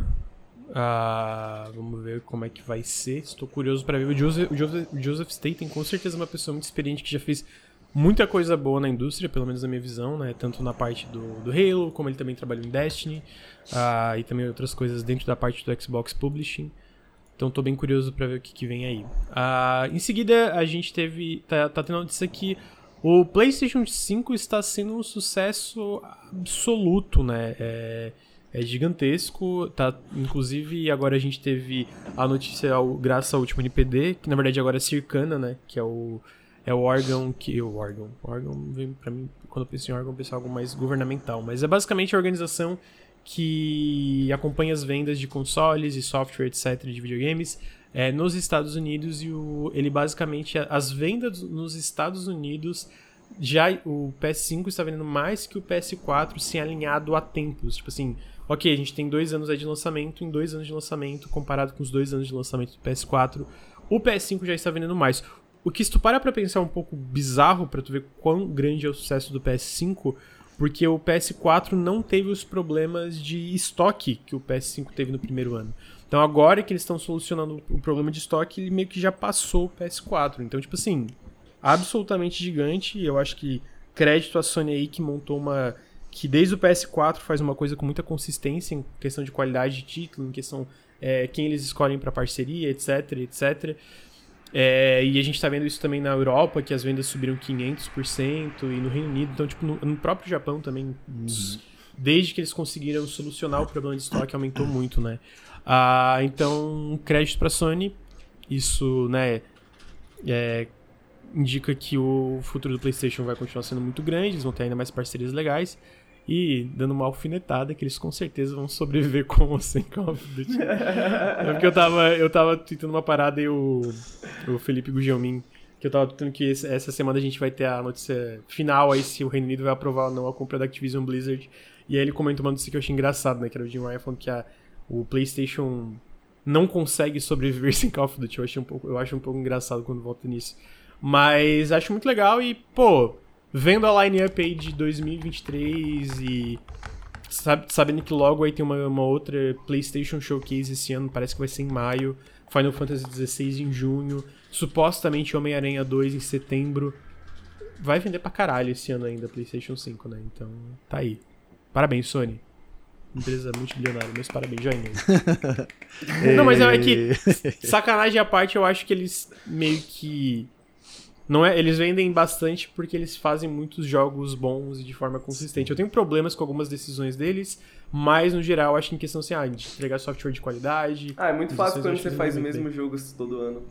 ah, vamos ver como é que vai ser. Estou curioso para ver. O Joseph, o Joseph, o Joseph Staten, com certeza, é uma pessoa muito experiente que já fez muita coisa boa na indústria, pelo menos na minha visão, né? Tanto na parte do, do Halo, como ele também trabalhou em Destiny, ah, e também outras coisas dentro da parte do Xbox Publishing. Então tô bem curioso pra ver o que, que vem aí. Ah, em seguida, a gente teve. Tá, tá tendo notícia que o PlayStation 5 está sendo um sucesso absoluto, né? É, é gigantesco. Tá, inclusive, agora a gente teve a notícia, ao- graças ao último NPD, que na verdade agora é Circana, né? Que é o, é o órgão que. O órgão. O órgão vem pra mim, quando eu penso em órgão, eu penso em algo mais governamental. Mas é basicamente a organização que acompanha as vendas de consoles e software, etc., de videogames é, nos Estados Unidos e o, ele basicamente as vendas nos Estados Unidos já o PS5 está vendendo mais que o PS4 se alinhado a tempos tipo assim ok a gente tem dois anos aí de lançamento em dois anos de lançamento comparado com os dois anos de lançamento do PS4 o PS5 já está vendendo mais o que se tu parar pra pensar um pouco bizarro pra tu ver quão grande é o sucesso do PS5 porque o PS4 não teve os problemas de estoque que o PS5 teve no primeiro ano. Então agora que eles estão solucionando o problema de estoque, ele meio que já passou o PS4. Então, tipo assim, absolutamente gigante. Eu acho que crédito à Sony aí que montou uma. Que desde o PS4 faz uma coisa com muita consistência em questão de qualidade de título, em questão é, quem eles escolhem para parceria, etc, etc. É, e a gente tá vendo isso também na Europa, que as vendas subiram 500%, e no Reino Unido, então, tipo, no, no próprio Japão também, desde que eles conseguiram solucionar o problema de estoque, aumentou muito, né? Ah, então, crédito pra Sony, isso, né, é, indica que o futuro do PlayStation vai continuar sendo muito grande, eles vão ter ainda mais parcerias legais. E dando uma alfinetada que eles com certeza vão sobreviver com ou sem Call of Duty. é porque eu tava, eu tava tweetando uma parada e o, o Felipe Gugelmin, que eu tava tweetando que esse- essa semana a gente vai ter a notícia final aí se o Reino Unido vai aprovar ou não a compra da Activision Blizzard. E aí ele comentou uma notícia que eu achei engraçado, né? Que era o Jim Ryan falando que a, o PlayStation não consegue sobreviver sem Call of Duty. Eu, achei um pouco, eu acho um pouco engraçado quando volta nisso. Mas acho muito legal e, pô, vendo a line-up aí de 2023 e sab- sabendo que logo aí tem uma, uma outra PlayStation Showcase esse ano, parece que vai ser em maio, Final Fantasy XVI em junho, supostamente Homem-Aranha 2 em setembro. Vai vender pra caralho esse ano ainda PlayStation 5, né? Então, tá aí. Parabéns, Sony. Empresa multibilionária, meus parabéns, joinha. Não, mas é que, sacanagem à parte, eu acho que eles meio que Não é, eles vendem bastante porque eles fazem muitos jogos bons e de forma consistente. Eu tenho problemas com algumas decisões deles, mas no geral acho que em questão assim, ah, de entregar software de qualidade. Ah, é muito fácil quando você faz o mesmo jogo todo ano.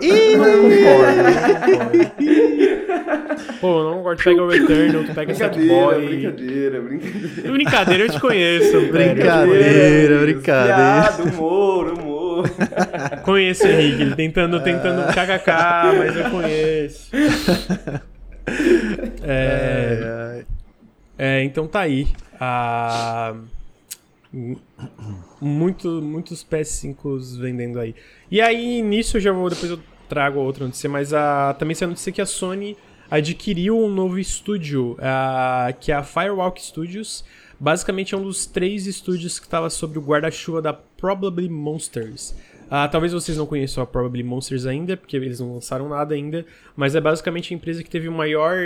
Ih, não concordo, não concordo. Pô, não concordo. Tu pega o Returnal, tu pega Brincadeira, Sackboy. brincadeira, brincadeira. Brincadeira, eu te conheço. Brincadeira, brincadeira. Piada, humor, humor. Conheço o Henrique, ele tentando, tentando kkk, mas eu conheço. É, é, então tá aí. Ah, muito, muitos PS5 vendendo aí. E aí, nisso eu já vou, depois eu trago a outra notícia, mas a, também saiu a notícia que a Sony adquiriu um novo estúdio, ah, que é a Firewalk Studios. Basicamente é um dos três estúdios que estava sob o guarda-chuva da Probably Monsters. Ah, talvez vocês não conheçam a Probably Monsters ainda, porque eles não lançaram nada ainda, mas é basicamente a empresa que teve o maior.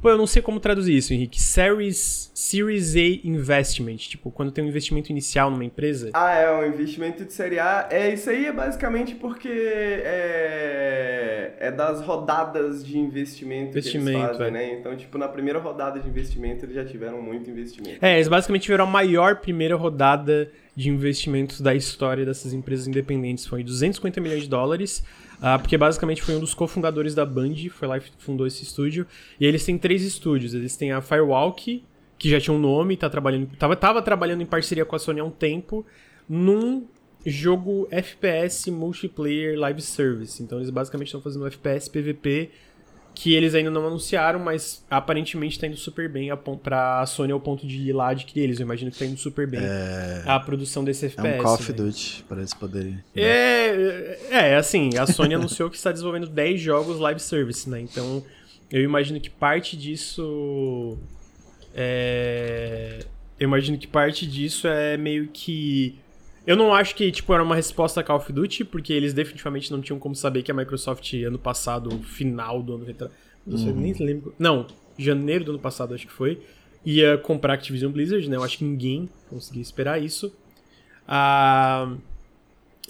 Pô, eu não sei como traduzir isso, Henrique. Series, Series A Investment. Tipo, quando tem um investimento inicial numa empresa. Ah, é, um investimento de série A. É, isso aí é basicamente porque é, é das rodadas de investimento, que Investimento, eles fazem, é. né? Então, tipo, na primeira rodada de investimento eles já tiveram muito investimento. É, eles basicamente tiveram a maior primeira rodada de investimentos da história dessas empresas independentes. Foi 250 milhões de dólares, ah, porque basicamente foi um dos cofundadores da Band, foi lá e fundou esse estúdio. E eles têm três estúdios. Eles têm a Firewalk, que já tinha um nome, tá trabalhando, tava, tava trabalhando em parceria com a Sony há um tempo, num jogo FPS multiplayer live service. Então eles basicamente estão fazendo FPS PVP que eles ainda não anunciaram, mas aparentemente tá indo super bem a pra Sony ao ponto de ir lá adquirir eles. Eu imagino que tá indo super bem a produção desse É FPS. um Call of né? Duty, para eles poderem. É, é, assim, a Sony anunciou que está desenvolvendo 10 jogos live service, né? Então, eu imagino que parte disso. É, eu imagino que parte disso é meio que. Eu não acho que, tipo, era uma resposta a Call of Duty, porque eles definitivamente não tinham como saber que a Microsoft, ano passado, final do ano retrasado. Não sei, nem lembro. Não, janeiro do ano passado, acho que foi. Ia comprar Activision Blizzard, né? Eu acho que ninguém conseguia esperar isso. Ah.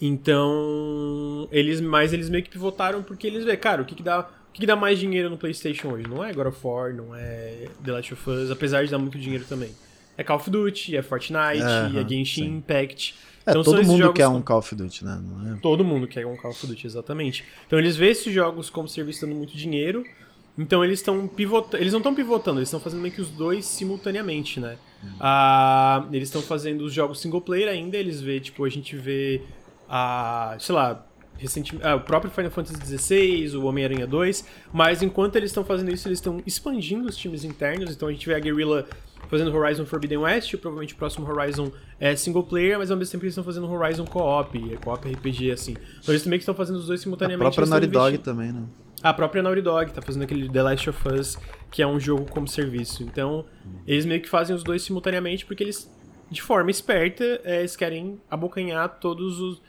Então, eles, mas eles meio que pivotaram porque eles vê, cara, o que, que dá, o que, que dá mais dinheiro no PlayStation hoje? Não é God of War, não é The Last of Us, apesar de dar muito dinheiro também. É Call of Duty, é Fortnite, Aham, é Genshin sim. Impact. É, Então, todo mundo quer um Call of Duty, né? Não é? Todo mundo quer um Call of Duty, exatamente. Então eles veem esses jogos como serviço dando muito dinheiro. Então eles estão pivotando. Eles não estão pivotando, eles estão fazendo meio que os dois simultaneamente, né? Ah, eles estão fazendo os jogos single player ainda, eles vê, tipo, a gente vê a. sei lá. Recentemente, ah, o próprio Final Fantasy XVI, o Homem-Aranha 2, mas enquanto eles estão fazendo isso, eles estão expandindo os times internos. Então a gente vê a Guerrilla fazendo Horizon Forbidden West, provavelmente o próximo Horizon é single player, mas ao mesmo tempo eles estão fazendo Horizon co-op, é co-op RPG, assim. Então eles também que estão fazendo os dois A simultaneamente. própria eles estão Naughty Dog também, né? a própria Naughty Dog tá fazendo aquele The Last of Us, que é um jogo como serviço. Então, eles meio que fazem os dois simultaneamente porque eles, de forma esperta, eh, eles querem abocanhar todos os.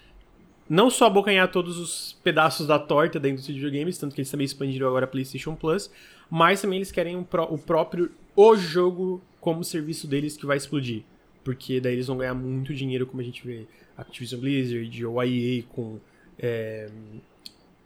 Não só abocanhar todos os pedaços da torta da indústria de videogames, tanto que eles também expandiram agora a PlayStation Plus, mas também eles querem um pró- o próprio o jogo como serviço deles que vai explodir. Porque daí eles vão ganhar muito dinheiro, como a gente vê Activision Blizzard ou EA com eh,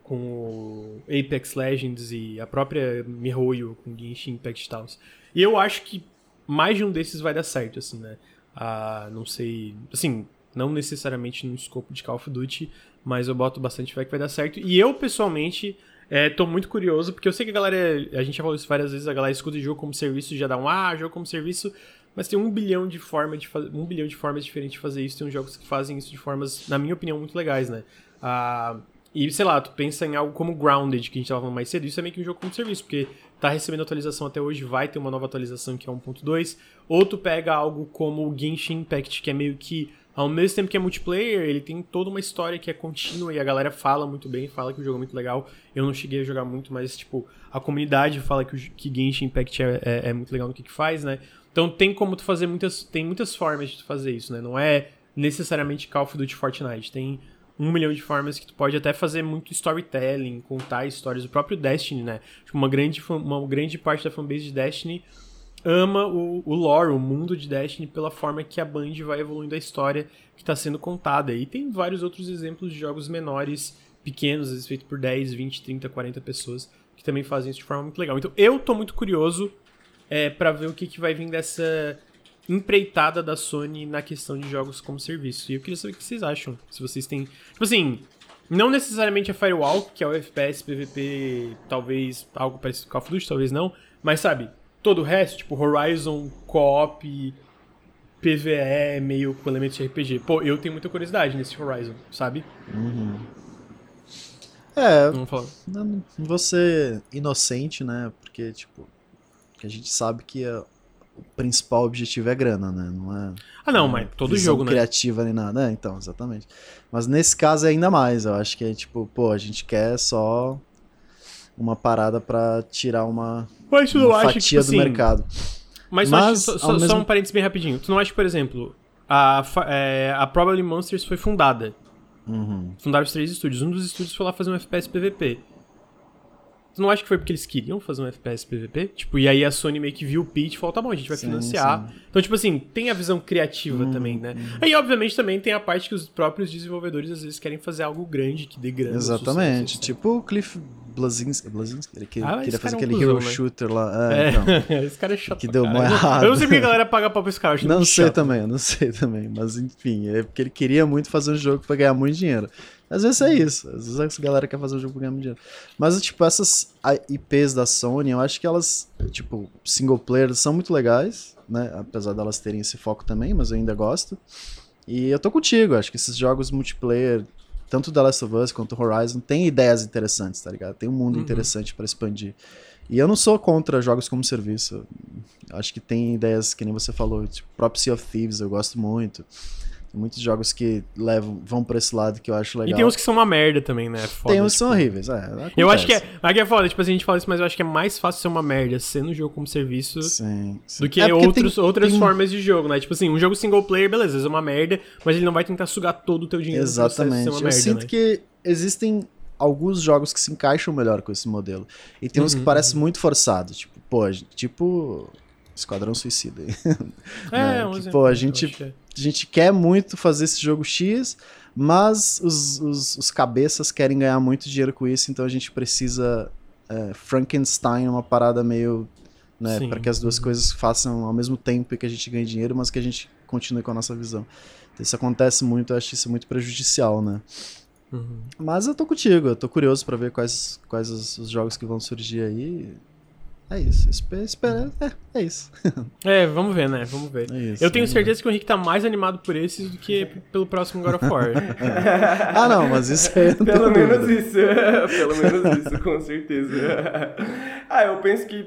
com o Apex Legends e a própria MiHoYo com Genshin Impact tal. E eu acho que mais de um desses vai dar certo, assim, né? Ah, não sei, assim, não necessariamente no escopo de Call of Duty, mas eu boto bastante fé que vai dar certo. E eu, pessoalmente, é, tô muito curioso, porque eu sei que a galera, a gente já falou isso várias vezes, a galera escuta jogo como serviço e já dá um, ah, jogo como serviço, mas tem um bilhão de formas de um bilhão de formas diferentes de fazer isso, tem uns jogos que fazem isso de formas, na minha opinião, muito legais, né? Ah, e, sei lá, tu pensa em algo como Grounded, que a gente tava falando mais cedo, isso é meio que um jogo como serviço, porque tá recebendo atualização até hoje, vai ter uma nova atualização que é 1.2. Ou tu pega algo como o Genshin Impact, que é meio que, ao mesmo tempo que é multiplayer, ele tem toda uma história que é contínua e a galera fala muito bem, fala que o jogo é muito legal. Eu não cheguei a jogar muito, mas, tipo, a comunidade fala que, o, que Genshin Impact é, é, é muito legal no que, que faz, né? Então tem como tu fazer muitas. Tem muitas formas de tu fazer isso, né? Não é necessariamente Call of Duty Fortnite. Tem um milhão de formas que tu pode até fazer muito storytelling, contar histórias. O próprio Destiny, né? Tipo, uma grande, uma grande parte da fanbase de Destiny ama o, o lore, o mundo de Destiny, pela forma que a Band vai evoluindo a história que está sendo contada. E tem vários outros exemplos de jogos menores, pequenos, às vezes feitos por 10, 20, 30, 40 pessoas, que também fazem isso de forma muito legal. Então eu tô muito curioso é, para ver o que, que vai vir dessa empreitada da Sony na questão de jogos como serviço. E eu queria saber o que vocês acham. Se vocês têm. Tipo assim, não necessariamente a Firewall, que é o FPS, PVP, talvez algo parecido com Call of Duty, talvez não. Mas sabe, todo o resto, tipo Horizon, Co-op, PVE, meio com elementos de RPG. Pô, eu tenho muita curiosidade nesse Horizon, sabe? Uhum. É, Vamos falar. não vou ser inocente, né? Porque, tipo, que a gente sabe que a- o principal objetivo é grana, né? Não é Ah, não, mas todo jogo, né? criativa nem nada. É, então, exatamente. Mas nesse caso é ainda mais. Eu acho que é tipo, pô, a gente quer só uma parada pra tirar uma, Mas tu uma fatia tipo do assim, mercado. Mas, Mas, acha, só, ao só- mesmo- um parênteses bem rapidinho. Tu não acha por exemplo, a, é, a Probably Monsters foi fundada. Uhum. Fundaram os três estúdios. Um dos estúdios foi lá fazer um FPS PVP. Tu não acha que foi porque eles queriam fazer um FPS PVP? Tipo, e aí a Sony meio que viu o pitch e falou, tá bom, a gente vai Sim, financiar. sim. Então, tipo assim, tem a visão criativa também, né? Aí, obviamente, também tem a parte que os próprios desenvolvedores às vezes querem fazer algo grande, que dê grana. Exatamente. sucesso, Tipo o Cliff Blazinski. Blazinski ele que- Ah, queria cara fazer é um aquele cuzão, hero né? shooter lá. É, É, então. esse cara é chato. Que deu caralho. mó errado. Eu não sei porque a galera paga pau pra esse cara. Não sei chato. também, eu não sei também. Mas enfim, é porque ele queria muito fazer um jogo pra ganhar muito dinheiro. Às vezes é isso. Às vezes essa galera quer fazer um jogo pra ganhar muito dinheiro. Mas, tipo, essas IPs da Sony, eu acho que elas, tipo, single player são muito legais, né? Apesar delas terem esse foco também, mas eu ainda gosto. E eu tô contigo, acho que esses jogos multiplayer, tanto The Last of Us quanto Horizon, tem ideias interessantes, tá ligado? Tem um mundo Uhum. interessante pra expandir. E eu não sou contra jogos como serviço. Acho que tem ideias, que nem você falou, tipo, próprio Sea of Thieves, eu gosto muito. Muitos jogos que levam, vão pra esse lado que eu acho legal. E tem uns que são uma merda também, né? Foda, Tem uns que são tipo. horríveis, é. Eu acho que é. acontece. Aqui é foda, tipo, assim, a gente fala isso, mas eu acho que é mais fácil ser uma merda sendo jogo como serviço Sim, sim. do que É outros, tem- outras tem- formas de jogo, né? Tipo assim, um jogo single player, beleza, é uma merda, mas ele não vai tentar sugar todo o teu dinheiro no Exatamente. eu merda, sinto né? que existem alguns jogos que se encaixam melhor com esse modelo. E tem uns Uhum, que parecem muito forçados. Tipo, pô, tipo. Esquadrão Suicida aí. É, né, um que, pô, a gente- é. A gente quer muito fazer esse jogo X, mas os, os, os cabeças querem ganhar muito dinheiro com isso, então a gente precisa é, Frankenstein uma parada meio. Né, Sim. para que as duas coisas façam ao mesmo tempo e que a gente ganhe dinheiro, mas que a gente continue com a nossa visão. Então, isso acontece muito, eu acho isso muito prejudicial, né? Uhum. Mas eu tô contigo, eu tô curioso pra ver quais, quais os, os jogos que vão surgir aí. É isso, espera, espera é, é isso. É, vamos ver, né? Vamos ver. É isso Eu tenho certeza que o Henrique tá mais animado por esses do que pelo próximo God of War. ver. Ah, não, mas isso não Pelo menos dúvida. isso. Pelo menos isso, com certeza. ah, eu penso que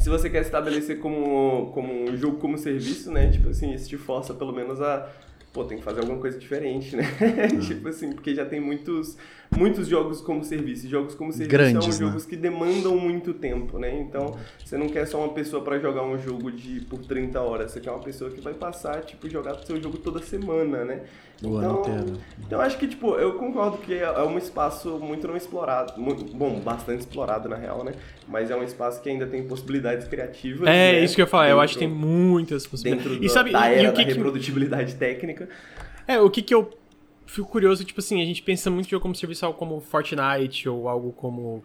se você quer estabelecer como, como um jogo como serviço, né? Tipo assim, isso te força pelo menos a. Pô, tem que fazer alguma coisa diferente, né? tipo assim, porque já tem muitos, muitos jogos como serviço. Jogos como serviço Grandes, são né? jogos que demandam muito tempo, né? Então, você não quer só uma pessoa pra jogar um jogo de por 30 horas. Você quer uma pessoa que vai passar, tipo, jogar o seu jogo toda semana, né? O inteiro. Então acho que, tipo, eu concordo que é é um espaço muito não explorado. Muito, bom, bastante explorado na real, né? Mas é um espaço que ainda tem possibilidades criativas. É, né? isso que eu ia falar. Eu acho que tem muitas possibilidades. Dentro E da- sabe, da e, era o que da que, reprodutibilidade técnica. É, o que que eu fico curioso, tipo assim, a gente pensa muito em jogo como serviço algo como Fortnite ou algo como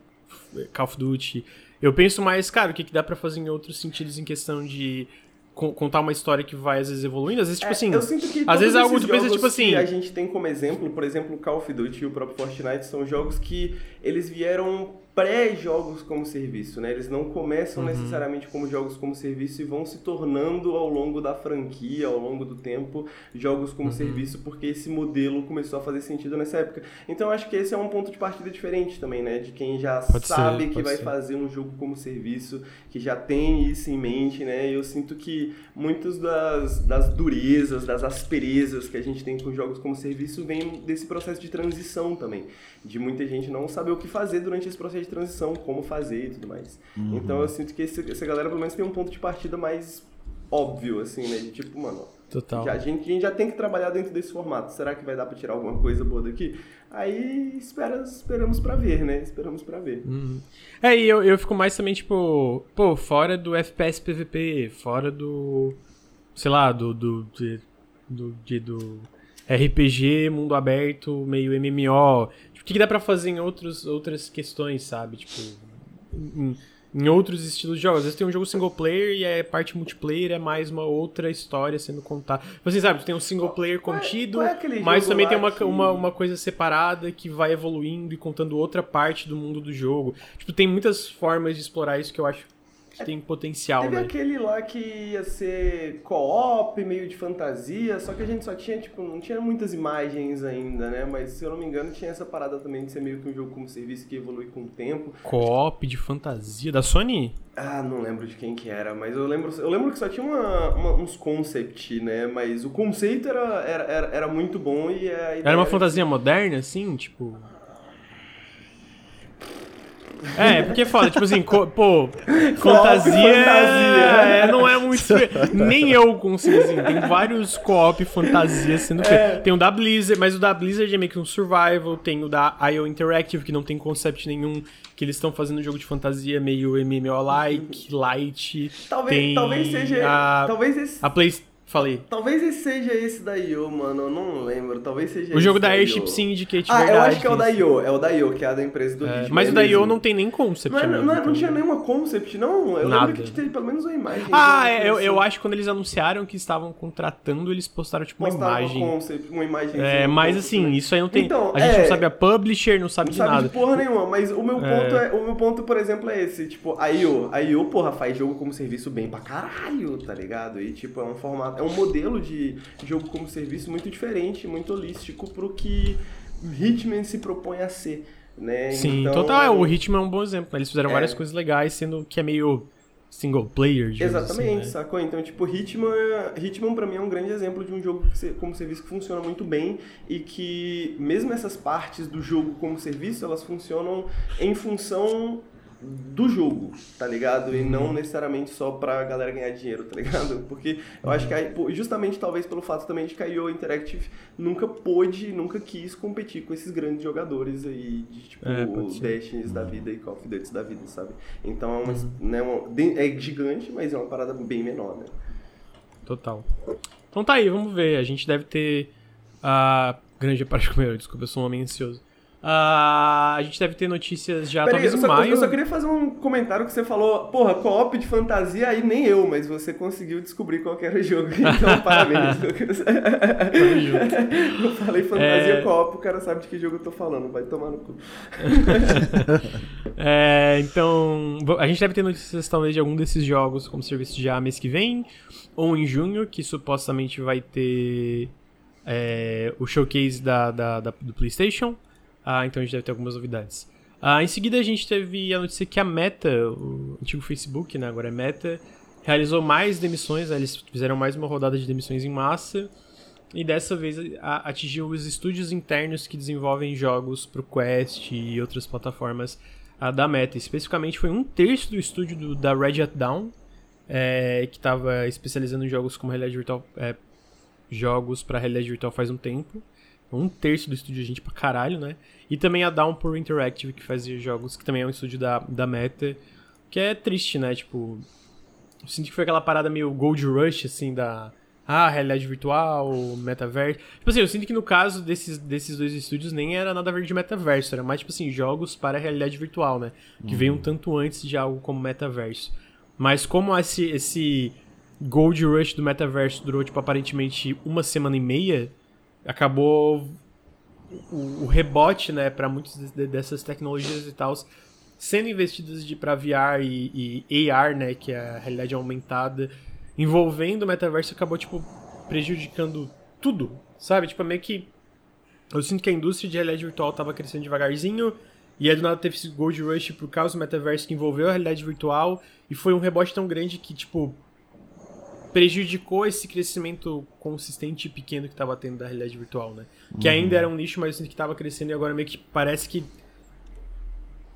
Call of Duty. Eu penso mais, cara, o que que dá pra fazer em outros sentidos em questão de co- contar uma história que vai às vezes evoluindo, às vezes tipo É, assim, eu sinto que às vezes é algo tu pensa, tipo assim- que a gente tem como exemplo, por exemplo, Call of Duty e o próprio Fortnite são jogos que eles vieram pré-jogos como serviço, né? Eles não começam Uhum. necessariamente como jogos como serviço e vão se tornando ao longo da franquia, ao longo do tempo, jogos como Uhum. serviço, porque esse modelo começou a fazer sentido nessa época. Então eu acho que esse é um ponto de partida diferente também, né? De quem já Pode ser, sabe que pode vai ser. fazer um jogo como serviço, que já tem isso em mente, né? E eu sinto que muitas das, das durezas, das asperezas que a gente tem com jogos como serviço vem desse processo de transição também. De muita gente não saber o que fazer durante esse processo de transição, como fazer e tudo mais. Uhum. Então eu sinto que esse- essa galera pelo menos tem um ponto de partida mais óbvio, assim, né? De tipo, mano, total. já, a, gente, a gente já tem que trabalhar dentro desse formato. Será que vai dar pra tirar alguma coisa boa daqui? Aí espera, esperamos pra ver, né? Esperamos pra ver. Uhum. É, e eu, eu fico mais também, tipo, pô, fora do FPS PVP, fora do. Sei lá, do. do, de- do, de- do RPG, mundo aberto, meio MMO. Tipo, o que, que dá pra fazer em outros, outras questões, sabe? Tipo, em, em outros estilos de jogos. Às vezes tem um jogo single player e a parte multiplayer é mais uma outra história sendo contada. Você sabe, tem um single player é- contido, é aquele mas também tem uma, que- uma, uma coisa separada que vai evoluindo e contando outra parte do mundo do jogo. Tipo, tem muitas formas de explorar isso que eu acho que tem potencial, Teve né? aquele lá que ia ser co-op, meio de fantasia, só que a gente só tinha, tipo, não tinha muitas imagens ainda, né? Mas se eu não me engano, tinha essa parada também de ser meio que um jogo como serviço que evolui com o tempo. Co-op de fantasia da Sony? Ah, não lembro de quem que era, mas eu lembro, eu lembro que só tinha uma- uma- uns concept, né? Mas o conceito era, era, era, era muito bom e a Era uma fantasia moderna, assim, tipo. É, porque é foda, tipo assim, co- pô, fantasia, fantasia. é, não é muito. Nem eu consigo, assim. Tem vários co-op fantasia sendo feito. Tem o da Blizzard, mas o da Blizzard é meio que um survival. Tem o da IO Interactive, que não tem concept nenhum, que eles estão fazendo um jogo de fantasia meio MMO-like, light. Talvez, tem talvez seja. a- talvez esse. A Play. Falei. Talvez esse seja esse da IO, mano. Eu não lembro. Talvez seja O jogo da IO. Airship Syndicate, Ah, verdade. eu acho que é o da IO. É o da IO, que é a da empresa do É, Hitman, mas é o da IO mesmo. não tem nem concept. Não, é- mesmo, não, é- não então. tinha nenhuma concept, não. Eu Nada. lembro que teve pelo menos uma imagem. Ah, é, eu, eu assim. acho que quando eles anunciaram que estavam contratando, eles postaram tipo uma Mostrava imagem. Uma, concept, uma imagem É, mas assim, isso aí não tem. Então, a gente é- não sabe a publisher, não sabe Não de sabe nada. de porra nenhuma, mas o meu É. ponto é. o meu ponto, por exemplo, é esse, tipo, a IO, a IO, porra, faz jogo como serviço bem pra caralho, tá ligado? E tipo, é um formato, é um modelo de jogo como serviço muito diferente, muito holístico pro que Hitman se propõe a ser, né? Sim, Então, total. é, O Hitman é um bom exemplo. né? Eles fizeram É. várias coisas legais, sendo que é meio single player, digamos Exatamente, assim, né? sacou? Então, tipo, Hitman, Hitman pra mim é um grande exemplo de um jogo que como serviço que funciona muito bem e que mesmo essas partes do jogo como serviço, elas funcionam em função do jogo, tá ligado? E não necessariamente só pra galera ganhar dinheiro, tá ligado? Porque eu acho que justamente talvez pelo fato também de que a IO Interactive nunca pôde, nunca quis competir com esses grandes jogadores aí de tipo É. Destiny da vida e Call of Duty da vida, sabe? Então é, uma, Uhum. né, uma- é gigante, mas é uma parada bem menor, né? Total. Então tá aí, vamos ver. A gente deve ter a grande parte comer, desculpa, eu sou um homem ansioso. Ah, a gente deve ter notícias já Peraí, talvez eu em só, maio. eu só queria fazer um comentário que você falou, porra, co-op de fantasia, aí nem eu, mas você conseguiu descobrir qual era o jogo, então parabéns. Eu falei fantasia É. co-op, o cara sabe de que jogo eu tô falando, vai tomar no cu. É, então, a gente deve ter notícias talvez de algum desses jogos como serviço já mês que vem, ou em junho, que supostamente vai ter é, o showcase da, da- da- do PlayStation. Ah, então a gente deve ter algumas novidades. Ah, em seguida a gente teve a notícia que a Meta, o antigo Facebook, né, agora é Meta, realizou mais demissões, né, eles fizeram mais uma rodada de demissões em massa. E dessa vez a- atingiu os estúdios internos que desenvolvem jogos pro Quest e outras plataformas ah, da Meta. Especificamente foi um terço do estúdio do- da Red Hat Down, é, que estava especializando em jogos como realidade virtual, é, jogos para realidade virtual faz um tempo. Um terço do estúdio, gente pra caralho, né? E também a Downpour Interactive, que fazia jogos, que também é um estúdio da, da Meta. Que é triste, né? Tipo, eu sinto que foi aquela parada meio Gold Rush, assim, da. Ah, realidade virtual, metaverso. Tipo assim, eu sinto que no caso desses, desses dois estúdios nem era nada a ver de metaverso, era mais, tipo assim, jogos para realidade virtual, né? Que veio um tanto antes de algo como metaverso. Mas como esse, esse Gold Rush do metaverso durou, tipo, aparentemente uma semana e meia, acabou o, o rebote, né, para muitas de- dessas tecnologias e tal sendo investidas de para VR e, e AR, né, que é a realidade aumentada, envolvendo o metaverso, acabou tipo prejudicando tudo, sabe? Tipo, é meio que eu sinto que a indústria de realidade virtual tava crescendo devagarzinho e aí do nada teve esse Gold Rush por causa do metaverso que envolveu a realidade virtual e foi um rebote tão grande que tipo prejudicou esse crescimento consistente e pequeno que tava tendo da realidade virtual, né? Que ainda era um nicho, mas sinto que tava crescendo e agora meio que parece que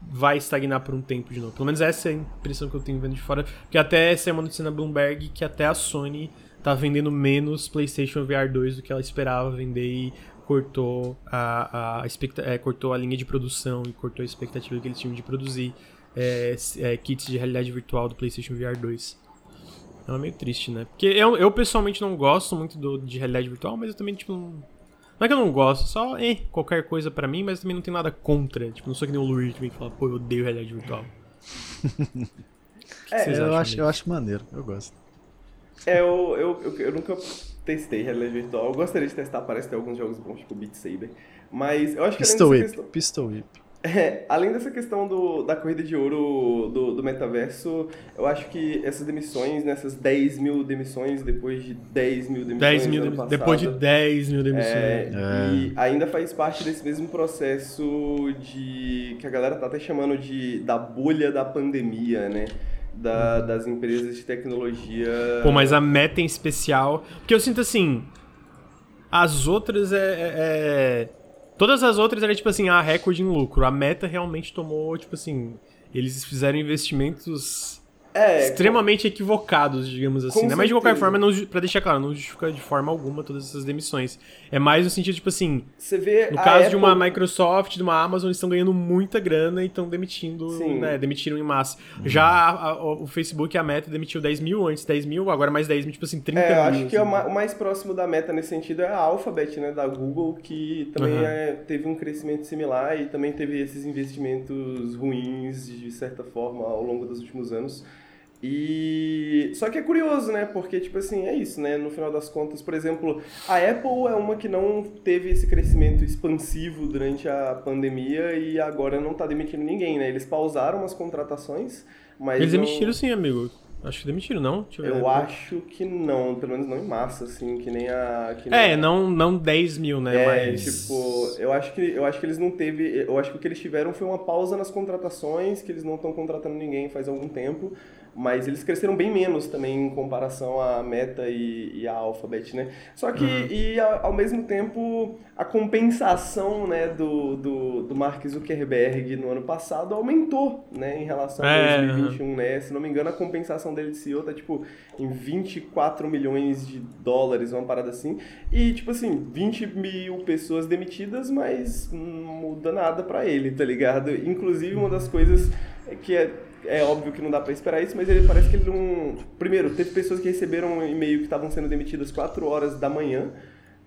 vai estagnar por um tempo de novo. Pelo menos essa é a impressão que eu tenho vendo de fora. Porque até essa é uma notícia na Bloomberg que até a Sony tá vendendo menos PlayStation VR 2 do que ela esperava vender e cortou a, a, expecta- é, cortou a linha de produção e cortou a expectativa que eles tinham de produzir é, é, kits de realidade virtual do PlayStation VR 2. É meio triste, né? Porque eu, eu pessoalmente não gosto muito do, de realidade virtual, mas eu também, tipo, não, não é que eu não gosto, só eh, qualquer coisa pra mim, mas também não tem nada contra. Tipo, não sou que nem o Luigi que fala, pô, eu odeio realidade virtual. que É, vocês eu, acham, acho, eu acho maneiro, eu gosto. É, eu, eu, eu, eu nunca testei realidade virtual. Eu gostaria de testar, parece ter alguns jogos bons, tipo Beat Saber. Mas eu acho que Pistol Whip, questão... Pistol Whip. É, além dessa questão do, da corrida de ouro do, do metaverso, eu acho que essas demissões, nessas 10 mil demissões, depois de 10 mil demissões 10 mil demissões. passado, Depois de 10 mil demissões. é, É. E ainda faz parte desse mesmo processo de. que a galera tá até chamando de da bolha da pandemia, né? Da, das empresas de tecnologia. Pô, mas a meta em especial. Porque eu sinto assim. As outras é. é- é- Todas as outras era tipo assim, ah, recorde em lucro. A meta realmente tomou, tipo assim. Eles fizeram investimentos é, extremamente equivocados, digamos assim. Com Né? Mas de qualquer forma, não, pra deixar claro, não justifica de forma alguma todas essas demissões. É mais no sentido, tipo assim, Você vê. no caso de uma Apple- Microsoft, de uma Amazon, eles estão ganhando muita grana e estão demitindo, Sim. né? Demitiram em massa. Já a- a- o Facebook, a Meta, demitiu 10 mil antes, 10 mil, agora mais 10 mil, tipo assim, 30 É, mil. eu acho que é o assim. o mais próximo da meta nesse sentido é a Alphabet, né, da Google, que também Aham. é, teve um crescimento similar e também teve esses investimentos ruins, de certa forma, ao longo dos últimos anos. E só que é curioso, né? Porque tipo assim, é isso, né? No final das contas, por exemplo, a Apple é uma que não teve esse crescimento expansivo durante a pandemia e agora não tá demitindo ninguém, né? Eles pausaram as contratações, mas Eles não- demitiram sim, amigo. Acho que demitiram, não? Deixa ver. Eu acho que não, pelo menos não em massa, assim, que nem a. Que nem É, a- não, não 10 mil, né? É, mas... tipo, eu acho que eu acho que eles não teve, eu acho que o que eles tiveram foi uma pausa nas contratações, que eles não estão contratando ninguém faz algum tempo, mas eles cresceram bem menos também em comparação à Meta e, e à Alphabet, né? Só que Uhum. e a- ao mesmo tempo a compensação, né, do, do, do Mark Zuckerberg no ano passado aumentou, né, em relação a É, 2021, né? Se não me engano, a compensação dele de CEO tá tipo em 24 milhões de dólares, uma parada assim. E, tipo assim, 20 mil pessoas demitidas, mas não muda nada pra ele, tá ligado? Inclusive, uma das coisas que é, é óbvio que não dá pra esperar isso, mas ele parece que ele não. Primeiro, teve pessoas que receberam um e-mail que estavam sendo demitidas 4 horas da manhã.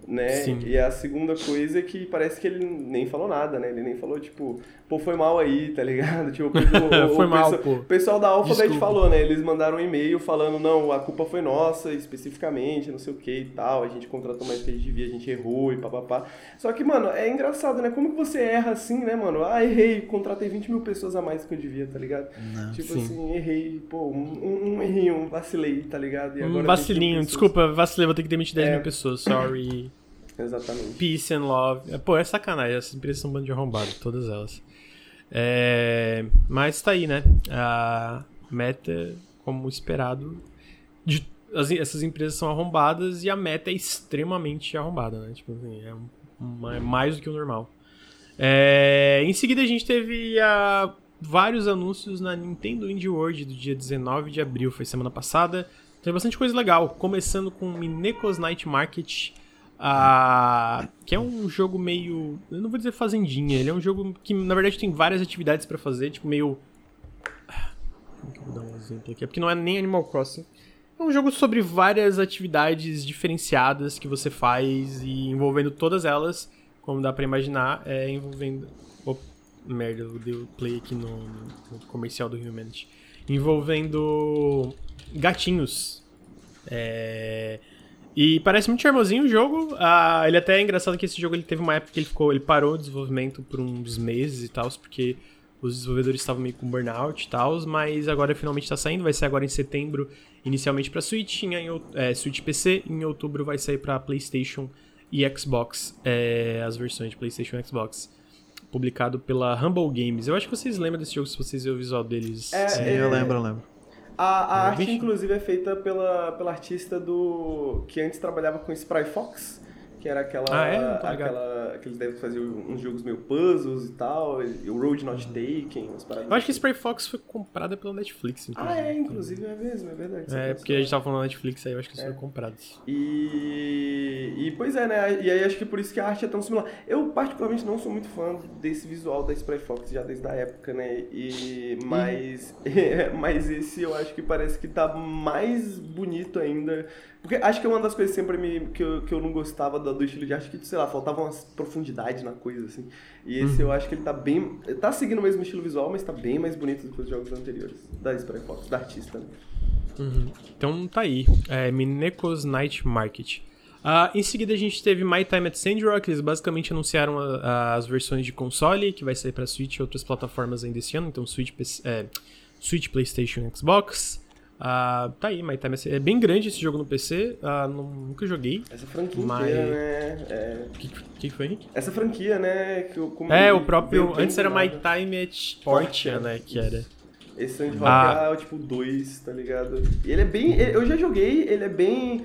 Né? Sim. E a segunda coisa é que parece que ele nem falou nada, né? Ele nem falou, tipo, pô, foi mal aí, tá ligado? Tipo, o, Foi o mal, pessoal- pô. o pessoal da Alphabet falou, né? Eles mandaram um e-mail falando, não, a culpa foi nossa, especificamente, não sei o que e tal, a gente contratou mais que a gente devia, a gente errou e papapá. Só que, mano, é engraçado, né? Como que você erra assim, né, mano? Ah, errei, contratei 20 mil pessoas a mais que eu devia, tá ligado? Não. Tipo Sim. assim, errei, pô, um, um, um errinho, um vacilei, tá ligado? E Um 20 mil vacilinho, desculpa, vacilei, vou ter que demitir 10 É. mil pessoas, sorry. Exatamente. Peace and love. É, Pô, é sacanagem, essas empresas são um bando de arrombado, todas elas. É, mas tá aí, né? A meta, como esperado, de- as- essas empresas são arrombadas e a meta é extremamente arrombada, né? Tipo assim, é, é mais do que o normal. É, em seguida a gente teve a, vários anúncios na Nintendo Indie World do dia 19 de abril, foi semana passada. Tem bastante coisa legal, começando com Mineco's Night Market, ah, que é um jogo meio. Eu não vou dizer fazendinha, ele é um jogo que na verdade tem várias atividades pra fazer, tipo meio. Como que eu vou dar um exemplo aqui? É porque não é nem Animal Crossing. É um jogo sobre várias atividades diferenciadas que você faz e envolvendo todas elas, como dá pra imaginar, é envolvendo. Opa, merda, eu dei o play aqui no, no comercial do Humanity. Envolvendo gatinhos. É. E parece muito charmosinho o jogo. Ah, ele até é engraçado que esse jogo ele teve uma época que ele ficou, ele parou o desenvolvimento por uns meses e tal, porque os desenvolvedores estavam meio com burnout e tal, mas agora finalmente tá saindo, vai sair agora em setembro, inicialmente pra Switch, em, out- é, Switch PC, em outubro vai sair pra PlayStation e Xbox, é, as versões de PlayStation e Xbox. Publicado pela Humble Games. Eu acho que vocês lembram desse jogo se vocês viram o visual deles. É, Sim, é- eu lembro, eu lembro. A, a É, arte, vixe. inclusive, é feita pela, pela artista do. que antes trabalhava com Spry Fox, que era aquela. Ah, é? Aquela que eles devem fazer uns jogos meio puzzles e tal, e o Road Not Taken, umas paradas. Eu acho que assim. Spray Fox foi comprada pela Netflix. Ah, é, inclusive, é mesmo, é verdade. É, porque a gente tava falando da Netflix aí, eu acho que eles É. foram comprados. E, e pois é, né? E aí acho que por isso que a arte é tão similar. Eu particularmente não sou muito fã desse visual da Spray Fox já desde a época, né? E mas mas esse eu acho que parece que tá mais bonito ainda Porque acho que é uma das coisas sempre me, que, eu, que eu não gostava do, do estilo de arte, que, sei lá, faltava uma profundidade na coisa, assim. E esse eu acho que ele tá bem. Tá seguindo o mesmo estilo visual, mas tá bem mais bonito do que os jogos anteriores. Da Spray Fox, da artista, né? Uhum. Então tá aí. É, Mineco's Night Market. Ah, em seguida a gente teve My Time at Sandrock, eles basicamente anunciaram a- a- as versões de console, que vai sair pra Switch e outras plataformas ainda esse ano, então Switch, é, Switch PlayStation e Xbox. Ah, tá aí, My Time É bem grande esse jogo no PC, ah, não- nunca joguei. Essa franquia Mas- inteira, né? É, que, que foi, Henrique? essa franquia, né? Que eu, É, o próprio. Antes era My. Time at Portia, né? Que era. Esse Sandrock Ah. é o tipo 2, tá ligado? E ele é bem. ele- Eu já joguei, ele é bem.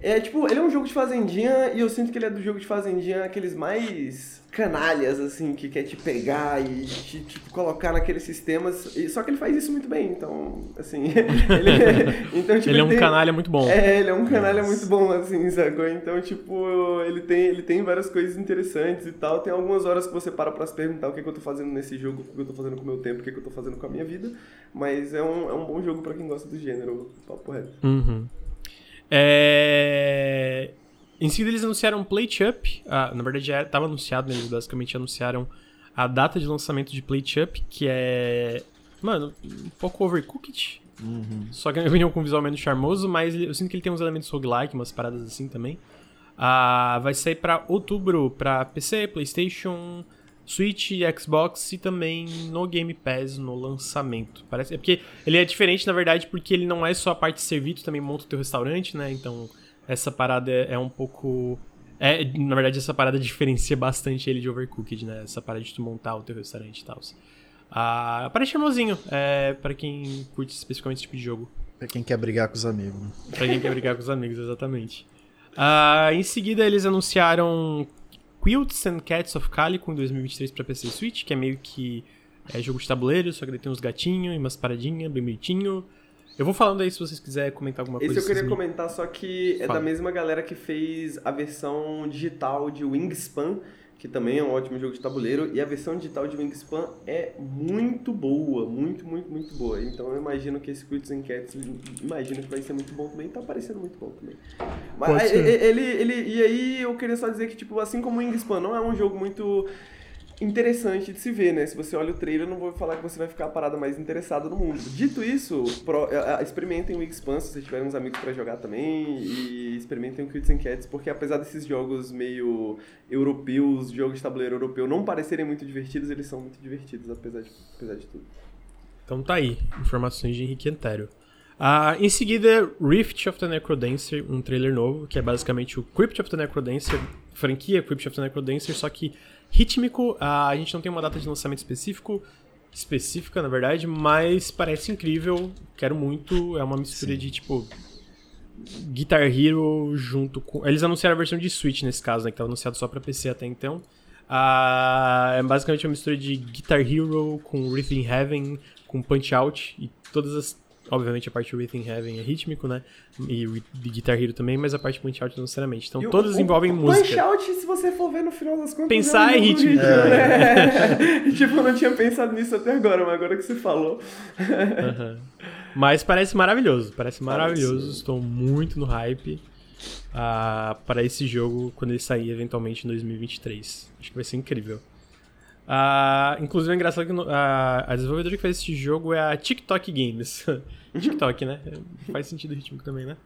É tipo, ele é um jogo de fazendinha e eu sinto que ele é do jogo de fazendinha aqueles mais canalhas, assim, que quer te pegar e te, tipo, colocar naqueles sistemas. E, só que ele faz isso muito bem, então, assim. ele, então, tipo, Ele é um tem- canalha muito bom. É, ele é um canalha muito bom, assim, sacou? Então, tipo, ele tem, ele tem várias coisas interessantes e tal. Tem algumas horas que você para pra se perguntar o que, que eu tô fazendo nesse jogo, o que eu tô fazendo com o meu tempo, o que, que eu tô fazendo com a minha vida. Mas é um, é um bom jogo pra quem gosta do gênero, papo reto. Uhum. É... Em seguida eles anunciaram Plate Up. Ah, na verdade já estava anunciado, né? eles basicamente anunciaram a data de lançamento de Plate Up, que é. Mano, um pouco overcooked. Só que na minha opinião com um visual menos charmoso, mas eu sinto que ele tem uns elementos roguelike, umas paradas assim também. Ah, vai sair pra outubro pra PC, PlayStation, Switch, Xbox e também no Game Pass no lançamento. Parece é porque ele é diferente na verdade porque ele não é só a parte de servir, tu também monta o teu restaurante, né? Então essa parada é, é um pouco é, na verdade essa parada diferencia bastante ele de Overcooked, né? Essa parada de tu montar o teu restaurante e tal. Ah, parece charmosinho, é, para quem curte especificamente esse tipo de jogo. Pra quem quer brigar com os amigos. Pra quem quer brigar com os amigos, exatamente. Ah, em seguida, eles anunciaram Quilts and Cats of Calico em 2023 pra PC e Switch, que é meio que é jogo de tabuleiro, só que daí tem uns gatinhos e umas paradinhas, bem bonitinho. Eu vou falando aí se vocês quiserem comentar alguma Esse coisa. eu queria me- comentar, só que é Fala. da mesma galera que fez a versão digital de Wingspan, que também é um ótimo jogo de tabuleiro, e a versão digital de Wingspan é muito boa, muito, muito, muito boa. Então eu imagino que esse Quits and Cats, imagino que vai ser muito bom também, tá parecendo muito bom também. Mas é, é, ele, ele, e aí eu queria só dizer que, tipo, assim como o Wingspan não é um jogo muito interessante de se ver, né? Se você olha o trailer, não vou falar que você vai ficar a parada mais interessada no mundo. Dito isso, pro- eh, eh, experimentem o Wingspan se tiverem uns amigos pra jogar também e experimentem o Crits and Cats, porque apesar desses jogos meio europeus, jogos de tabuleiro europeu, não parecerem muito divertidos, eles são muito divertidos, apesar de, apesar de tudo. Então tá aí, informações de Henrique Antero. Ah, em seguida, Rift of the Necrodancer, um trailer novo, que é basicamente o Crypt of the Necrodancer, franquia Crypt of the Necrodancer, só que rítmico. Ah, a gente não tem uma data de lançamento específico, específica na verdade, mas parece incrível, quero muito. É uma mistura de tipo. Guitar Hero junto com. Eles anunciaram a versão de Switch nesse caso, né? Que tava anunciado só pra PC até então. Ah, é basicamente uma mistura de Guitar Hero com Rhythm Heaven, com Punch Out e todas as. Obviamente a parte do Rhythm Heaven é rítmico, né? E o de Guitar Hero também, mas a parte Punch Out não necessariamente. Então E o- todas o- envolvem o música. Punch Out, se você for ver no final das contas. Pensar é, é rítmico, né? tipo, eu não tinha pensado nisso até agora, mas agora que você falou. Aham. Mas parece maravilhoso, parece maravilhoso. Estou muito no hype ah, para esse jogo quando ele sair eventualmente em 2023. Acho que vai ser incrível. Ah, inclusive é engraçado que a, a desenvolvedora que fez esse jogo é a TikTok Games. TikTok, né? Faz sentido o ritmo também, né?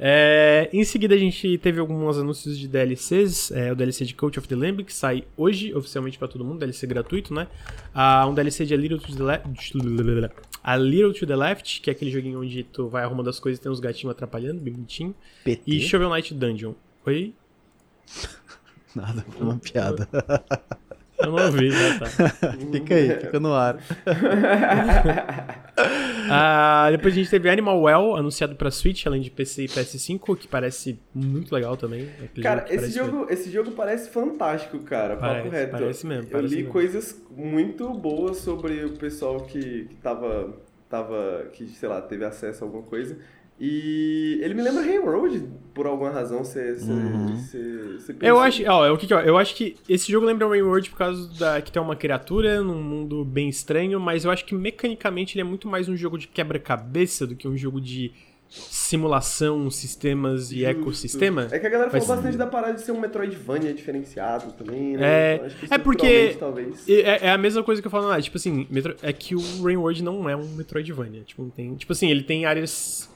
É, em seguida a gente teve alguns anúncios de DLCs, é, o DLC de Coach of the Lamb, que sai hoje oficialmente pra todo mundo, DLC gratuito, né? Ah, um DLC de A Little, to the Le- A Little to the Left, que é aquele joguinho onde tu vai arrumando as coisas e tem uns gatinhos atrapalhando, bem bonitinho. PT? E Shovel Knight Dungeon. Oi? Nada, foi uma piada. Eu não ouvi, já tá. fica aí, fica no ar. Ah, depois a gente teve Animal Well, anunciado pra Switch, além de PC e PS5, que parece muito legal também. É aquele Cara, que esse jogo, esse jogo parece fantástico, cara. Parece, papo reto. parece mesmo, Eu parece li mesmo. coisas muito boas sobre o pessoal que, que tava, tava. que, sei lá, teve acesso a alguma coisa. E ele me lembra Railroad, por alguma razão. Você Uhum. Eu acho, ó, é o que que, ó, eu acho que esse jogo lembra Railroad por causa da que tem uma criatura num mundo bem estranho, mas eu acho que mecanicamente ele é muito mais um jogo de quebra-cabeça do que um jogo de simulação, sistemas e Justo. ecossistema. É que a galera falou Mas- bastante da parada de ser um Metroidvania diferenciado também, né? É- Então, acho que é porque- É, é a mesma coisa que eu falo lá, tipo assim, Metro- é que o Rain World não é um Metroidvania. Tipo, tem, tipo assim, ele tem áreas.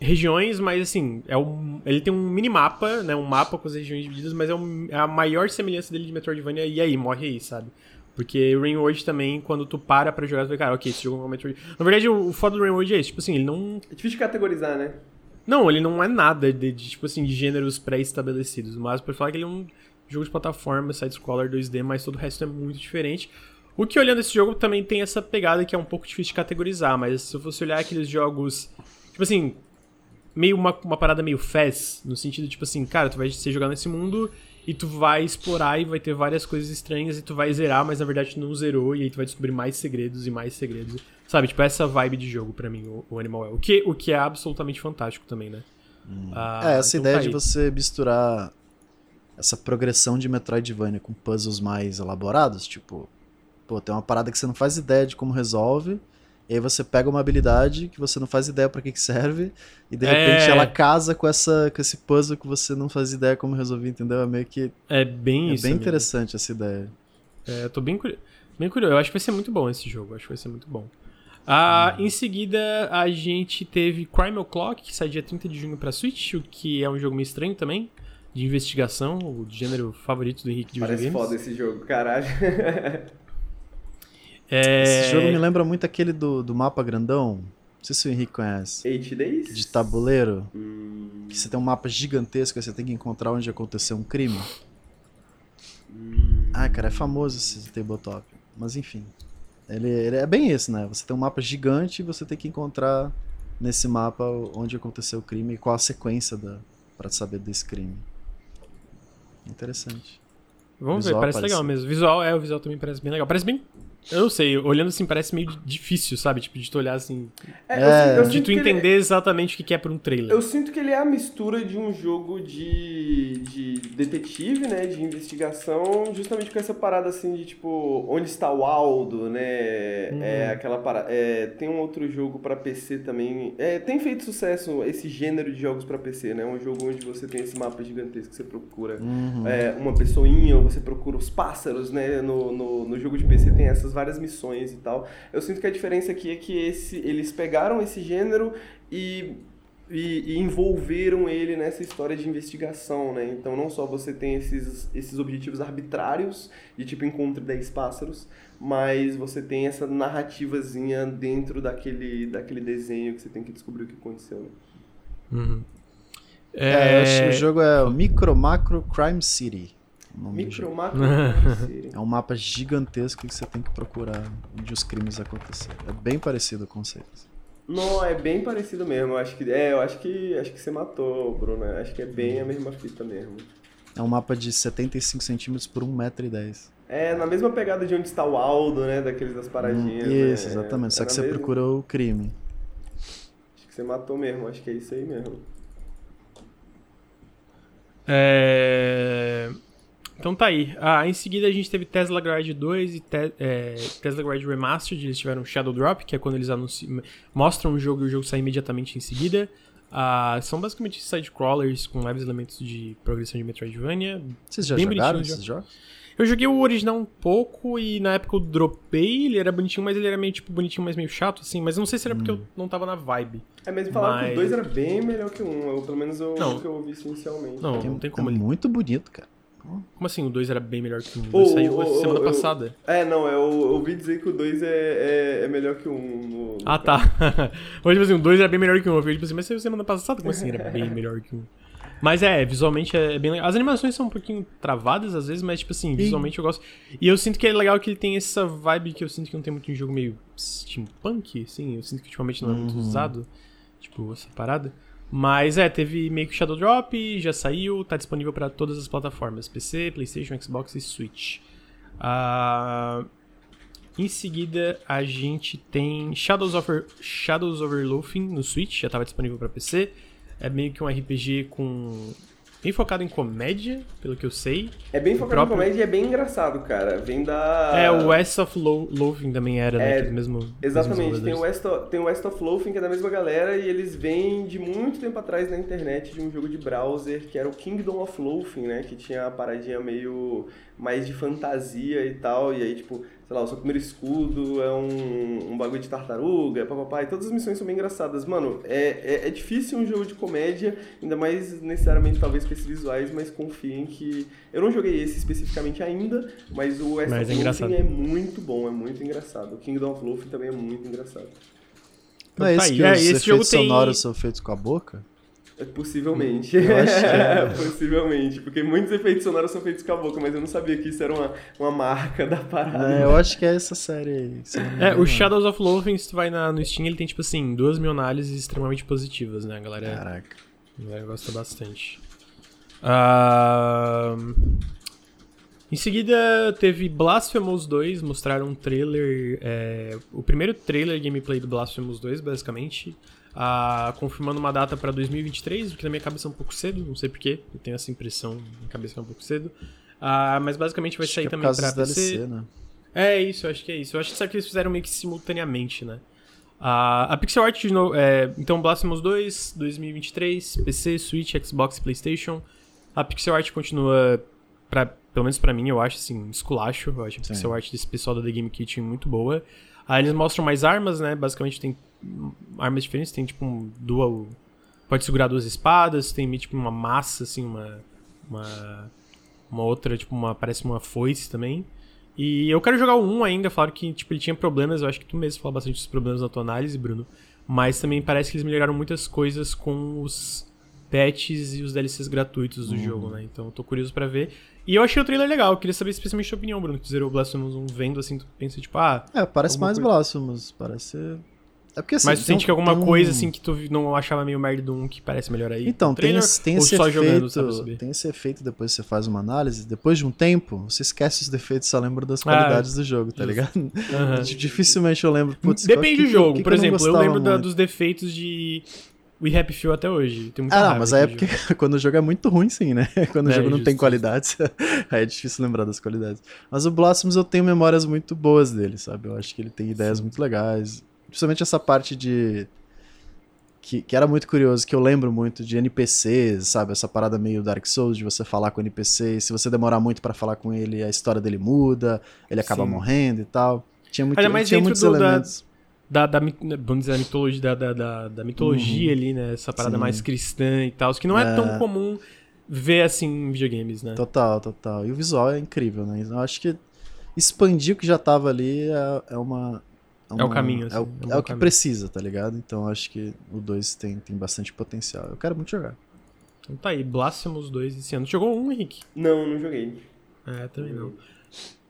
Regiões, mas assim, é um, ele tem um minimapa, né? Um mapa com as regiões divididas, mas é, um- é a maior semelhança dele de Metroidvania, e aí, morre aí, sabe? Porque Rain World também, quando tu para pra jogar, tu vê, cara, ok, esse jogo é um Metroid. Na verdade, o, o foda do Rain World é esse, tipo assim, ele não. É difícil de categorizar, né? Não, ele não é nada de, de, tipo assim, de gêneros pré-estabelecidos. Mas pra falar que ele é um jogo de plataforma, side-scroller 2D, mas todo o resto é muito diferente. O que olhando esse jogo também tem essa pegada que é um pouco difícil de categorizar, mas se eu fosse olhar aqueles jogos. Tipo assim. Meio uma, uma parada meio fast, no sentido, tipo assim, cara, tu vai ser jogar nesse mundo e tu vai explorar e vai ter várias coisas estranhas e tu vai zerar, mas na verdade tu não zerou e aí tu vai descobrir mais segredos e mais segredos. Sabe, tipo, essa vibe de jogo pra mim, o, o Animal é. O que, o que é absolutamente fantástico também, né? Ah, é, essa então ideia tá de você misturar essa progressão de Metroidvania com puzzles mais elaborados, tipo, pô, tem uma parada que você não faz ideia de como resolve, e aí você pega uma habilidade que você não faz ideia pra que que serve, e de repente É. ela casa com, essa, com esse puzzle que você não faz ideia como resolver, entendeu? É meio que. É bem É isso. bem mesmo. interessante essa ideia. É, eu tô bem, curi- bem curioso. Eu acho que vai ser muito bom esse jogo. Eu acho que vai ser muito bom. Ah, Em seguida, a gente teve Crime O'Clock, que sai dia 30 de junho pra Switch, o que é um jogo meio estranho também, de investigação, o gênero favorito do Henrique de Parece videogames. foda esse jogo, caralho. É... Esse jogo me lembra muito aquele do, do mapa grandão. Não sei se o Henrique conhece. Eight Days? De tabuleiro. Hum, Que você tem um mapa gigantesco e você tem que encontrar onde aconteceu um crime. hum. Ah, cara, é famoso esse tabletop. Mas enfim. Ele, ele é bem esse, né? Você tem um mapa gigante e você tem que encontrar nesse mapa onde aconteceu o crime e qual a sequência da, pra saber desse crime. Interessante. Vamos ver, parece parece- legal mesmo. Visual, é, o visual também parece bem legal. Parece bem. Eu não sei, olhando assim, parece meio difícil, sabe? Tipo, de tu olhar assim. É, eu eu De tu que ele- entender exatamente o que é por um trailer. Eu sinto que ele é a mistura de um jogo de, de detetive, né? De investigação, justamente com essa parada assim de tipo, onde está o Aldo, né? Uhum. É aquela parada. É, tem um outro jogo pra PC também. É, tem feito sucesso esse gênero de jogos pra PC, né? Um jogo onde você tem esse mapa gigantesco que você procura Uhum. é, uma pessoinha, ou você procura os pássaros, né? No, no, no jogo de PC tem essas várias missões e tal. Eu sinto que a diferença aqui é que esse, eles pegaram esse gênero e, e, e envolveram ele nessa história de investigação, né? Então não só você tem esses, esses objetivos arbitrários, de tipo encontre 10 pássaros, mas você tem essa narrativazinha dentro daquele, daquele desenho que você tem que descobrir o que aconteceu, né? Uhum. É, eu acho que o jogo é o Micro Macro Crime City. Micro, macro. É um mapa gigantesco que você tem que procurar onde os crimes aconteceram. É bem parecido o conceito. Não, é bem parecido mesmo. Eu acho que é, eu acho que acho que você matou, Bruno. Eu Acho que é bem a mesma fita mesmo. É um mapa de 75 centímetros por 1,10m. É na mesma pegada de onde está o Aldo, né? Daqueles das paradinhas. né? Isso, exatamente. É, Só é que você mesma- procura o crime. Acho que você matou mesmo. Acho que é isso aí mesmo. É... Então tá aí. Ah, em seguida a gente teve Tesla Garage 2 e Te- é, Tesla Garage Remastered. Eles tiveram Shadow Drop, que é quando eles anunciam, mostram o jogo e o jogo sai imediatamente em seguida. Ah, são basicamente sidecrawlers com leves elementos de progressão de Metroidvania. Vocês já Bem jogaram bonitinho esses jogos? Eu joguei o original um pouco e na época eu dropei. Ele era bonitinho, mas ele era meio tipo bonitinho, mas meio chato, assim. Mas eu não sei se era porque eu não tava na vibe. É mesmo falar que Mas- o 2 era bem melhor que o 1. Um, pelo menos o que eu ouvi isso inicialmente. Não, Que não tem é como ele. muito bonito, cara. Como assim o 2 era bem melhor que o 1? O Ô, 2 saiu ô, semana eu- passada. É, não, eu, eu ouvi dizer que o 2 é, é, é melhor que o 1. Um Ah, tá. Hoje, tipo assim, o 2 era bem melhor que o 1. Eu fiquei tipo assim, mas saiu semana passada? Como assim era bem melhor que o 1? Mas é, visualmente é bem legal. As animações são um pouquinho travadas às vezes, mas, tipo assim, visualmente eu gosto. E eu sinto que é legal que ele tem essa vibe que eu sinto que não tem muito em jogo meio steampunk, assim. Eu sinto que ultimamente não é muito Uhum. usado. Tipo, essa parada. Mas é, teve meio que Shadow Drop, já saiu, tá disponível pra todas as plataformas: PC, PlayStation, Xbox e Switch. Ah, em seguida, a gente tem Shadows over, Shadows over Loafing no Switch, já tava disponível pra PC. É meio que um RPG com bem focado em comédia, pelo que eu sei. É bem focado próprio- em comédia e é bem engraçado, cara. Vem da. É, o West of Lo também era, né? É, é do mesmo, Exatamente, tem o. West of, tem o West of Loathing, que é da mesma galera, e eles vêm de muito tempo atrás na internet de um jogo de browser que era o Kingdom of Loathing, né? Que tinha a paradinha meio mais de fantasia e tal, e aí, tipo, sei lá, o seu primeiro escudo é um, um bagulho de tartaruga, papapá, e todas as missões são bem engraçadas. Mano, é, é, é difícil um jogo de comédia, ainda mais necessariamente talvez com esses visuais, mas confiem que... Eu não joguei esse especificamente ainda, mas o West Mas é é muito bom, é muito engraçado. O Kingdom of Loathing também é muito engraçado. Não é Tá esse aí. que É, os esse efeitos jogo tem- sonoros são feitos com a boca? Possivelmente. Eu acho que é. Possivelmente. Porque muitos efeitos sonoros são feitos com a boca, mas eu não sabia que isso era uma, uma marca da parada. É, eu acho que é essa série aí. É, o Shadows of Loathing, se tu vai na, no Steam, ele tem, tipo assim, duas mil análises extremamente positivas, né? A galera, Caraca. a galera gosta bastante. Ahn, Em seguida, teve Blasphemous 2, mostraram um trailer, é, o primeiro trailer gameplay do Blasphemous 2, basicamente, ah, confirmando uma data pra 2023, o que na minha cabeça é um pouco cedo, não sei porquê, eu tenho essa impressão na minha cabeça que é um pouco cedo. Ah, mas basicamente vai Acho sair é também dos PC. DLC, né? É isso, eu acho que é isso. Eu acho que que eles fizeram meio que simultaneamente, né? A, a Pixel Art de novo. É, então, Blasphemous 2, 2023, PC, Switch, Xbox e PlayStation. A Pixel Art continua, pra, pelo menos pra mim, eu acho assim, esculacho. Eu acho a Sim. Pixel Art desse pessoal da The Game Kitchen muito boa. Aí eles mostram mais armas, né? Basicamente tem armas diferentes, tem tipo um dual. Pode segurar duas espadas, tem meio, tipo uma massa, assim, uma. Uma, uma outra, tipo, uma. Parece uma foice também. E eu quero jogar o 1 ainda, falaram que tipo, ele tinha problemas, eu acho que tu mesmo falou bastante dos problemas na tua análise, Bruno. Mas também parece que eles melhoraram muitas coisas com os patches e os DLCs gratuitos do Uhum. jogo, né? Então eu tô curioso pra ver. E eu achei o trailer legal, eu queria saber especialmente a tua opinião, Bruno, que zerou o Blasphemous 1 vendo assim, tu pensa tipo, ah, É, parece mais coisa- Blasphemous. Parece. É porque assim. mas tu tem sente um- que alguma tem um- coisa assim que tu não achava meio merda do 1 que parece melhor aí? Então, tem trailer, esse, tem ou esse efeito. jogando, tem esse efeito depois que você faz uma análise. Depois de um tempo, você esquece os defeitos e só lembra das Ah, qualidades do jogo, tá justo. ligado? Aham. Dificilmente eu lembro. Putz, Depende do que- jogo. que que Por não exemplo, eu gostava lembro da- dos defeitos de We Happy Few até hoje. Tenho muita Ah, não, mas aí é porque quando o jogo é muito ruim, sim, né? Quando o É, jogo não justo, tem qualidades, aí é difícil lembrar das qualidades. Mas o Blossoms eu tenho memórias muito boas dele, sabe? Eu acho que ele tem ideias muito legais. Principalmente essa parte de. Que, que era muito curioso, que eu lembro muito de NPCs, sabe? Essa parada meio Dark Souls, de você falar com o NPC, e se você demorar muito pra falar com ele, a história dele muda, ele acaba Sim. morrendo e tal. Tinha, muito, Ainda mais tinha dentro muitos do- da- elementos. Da, da, mit- vamos dizer, a mitologia, da, da, da, da mitologia ali, né? Essa parada Uhum. Sim. mais cristã e tal. Que não é, É. tão comum ver assim em videogames, né? Total, total. E o visual é incrível, né? Eu acho que expandir o que já tava ali é, é uma. É o caminho, assim, é o, é é o que precisa, tá ligado? Então acho que o 2 tem, tem bastante potencial. Eu quero muito jogar. Então tá aí, Blasphemous 2 esse ano. Jogou um, Henrique? Não, não joguei. É, também não.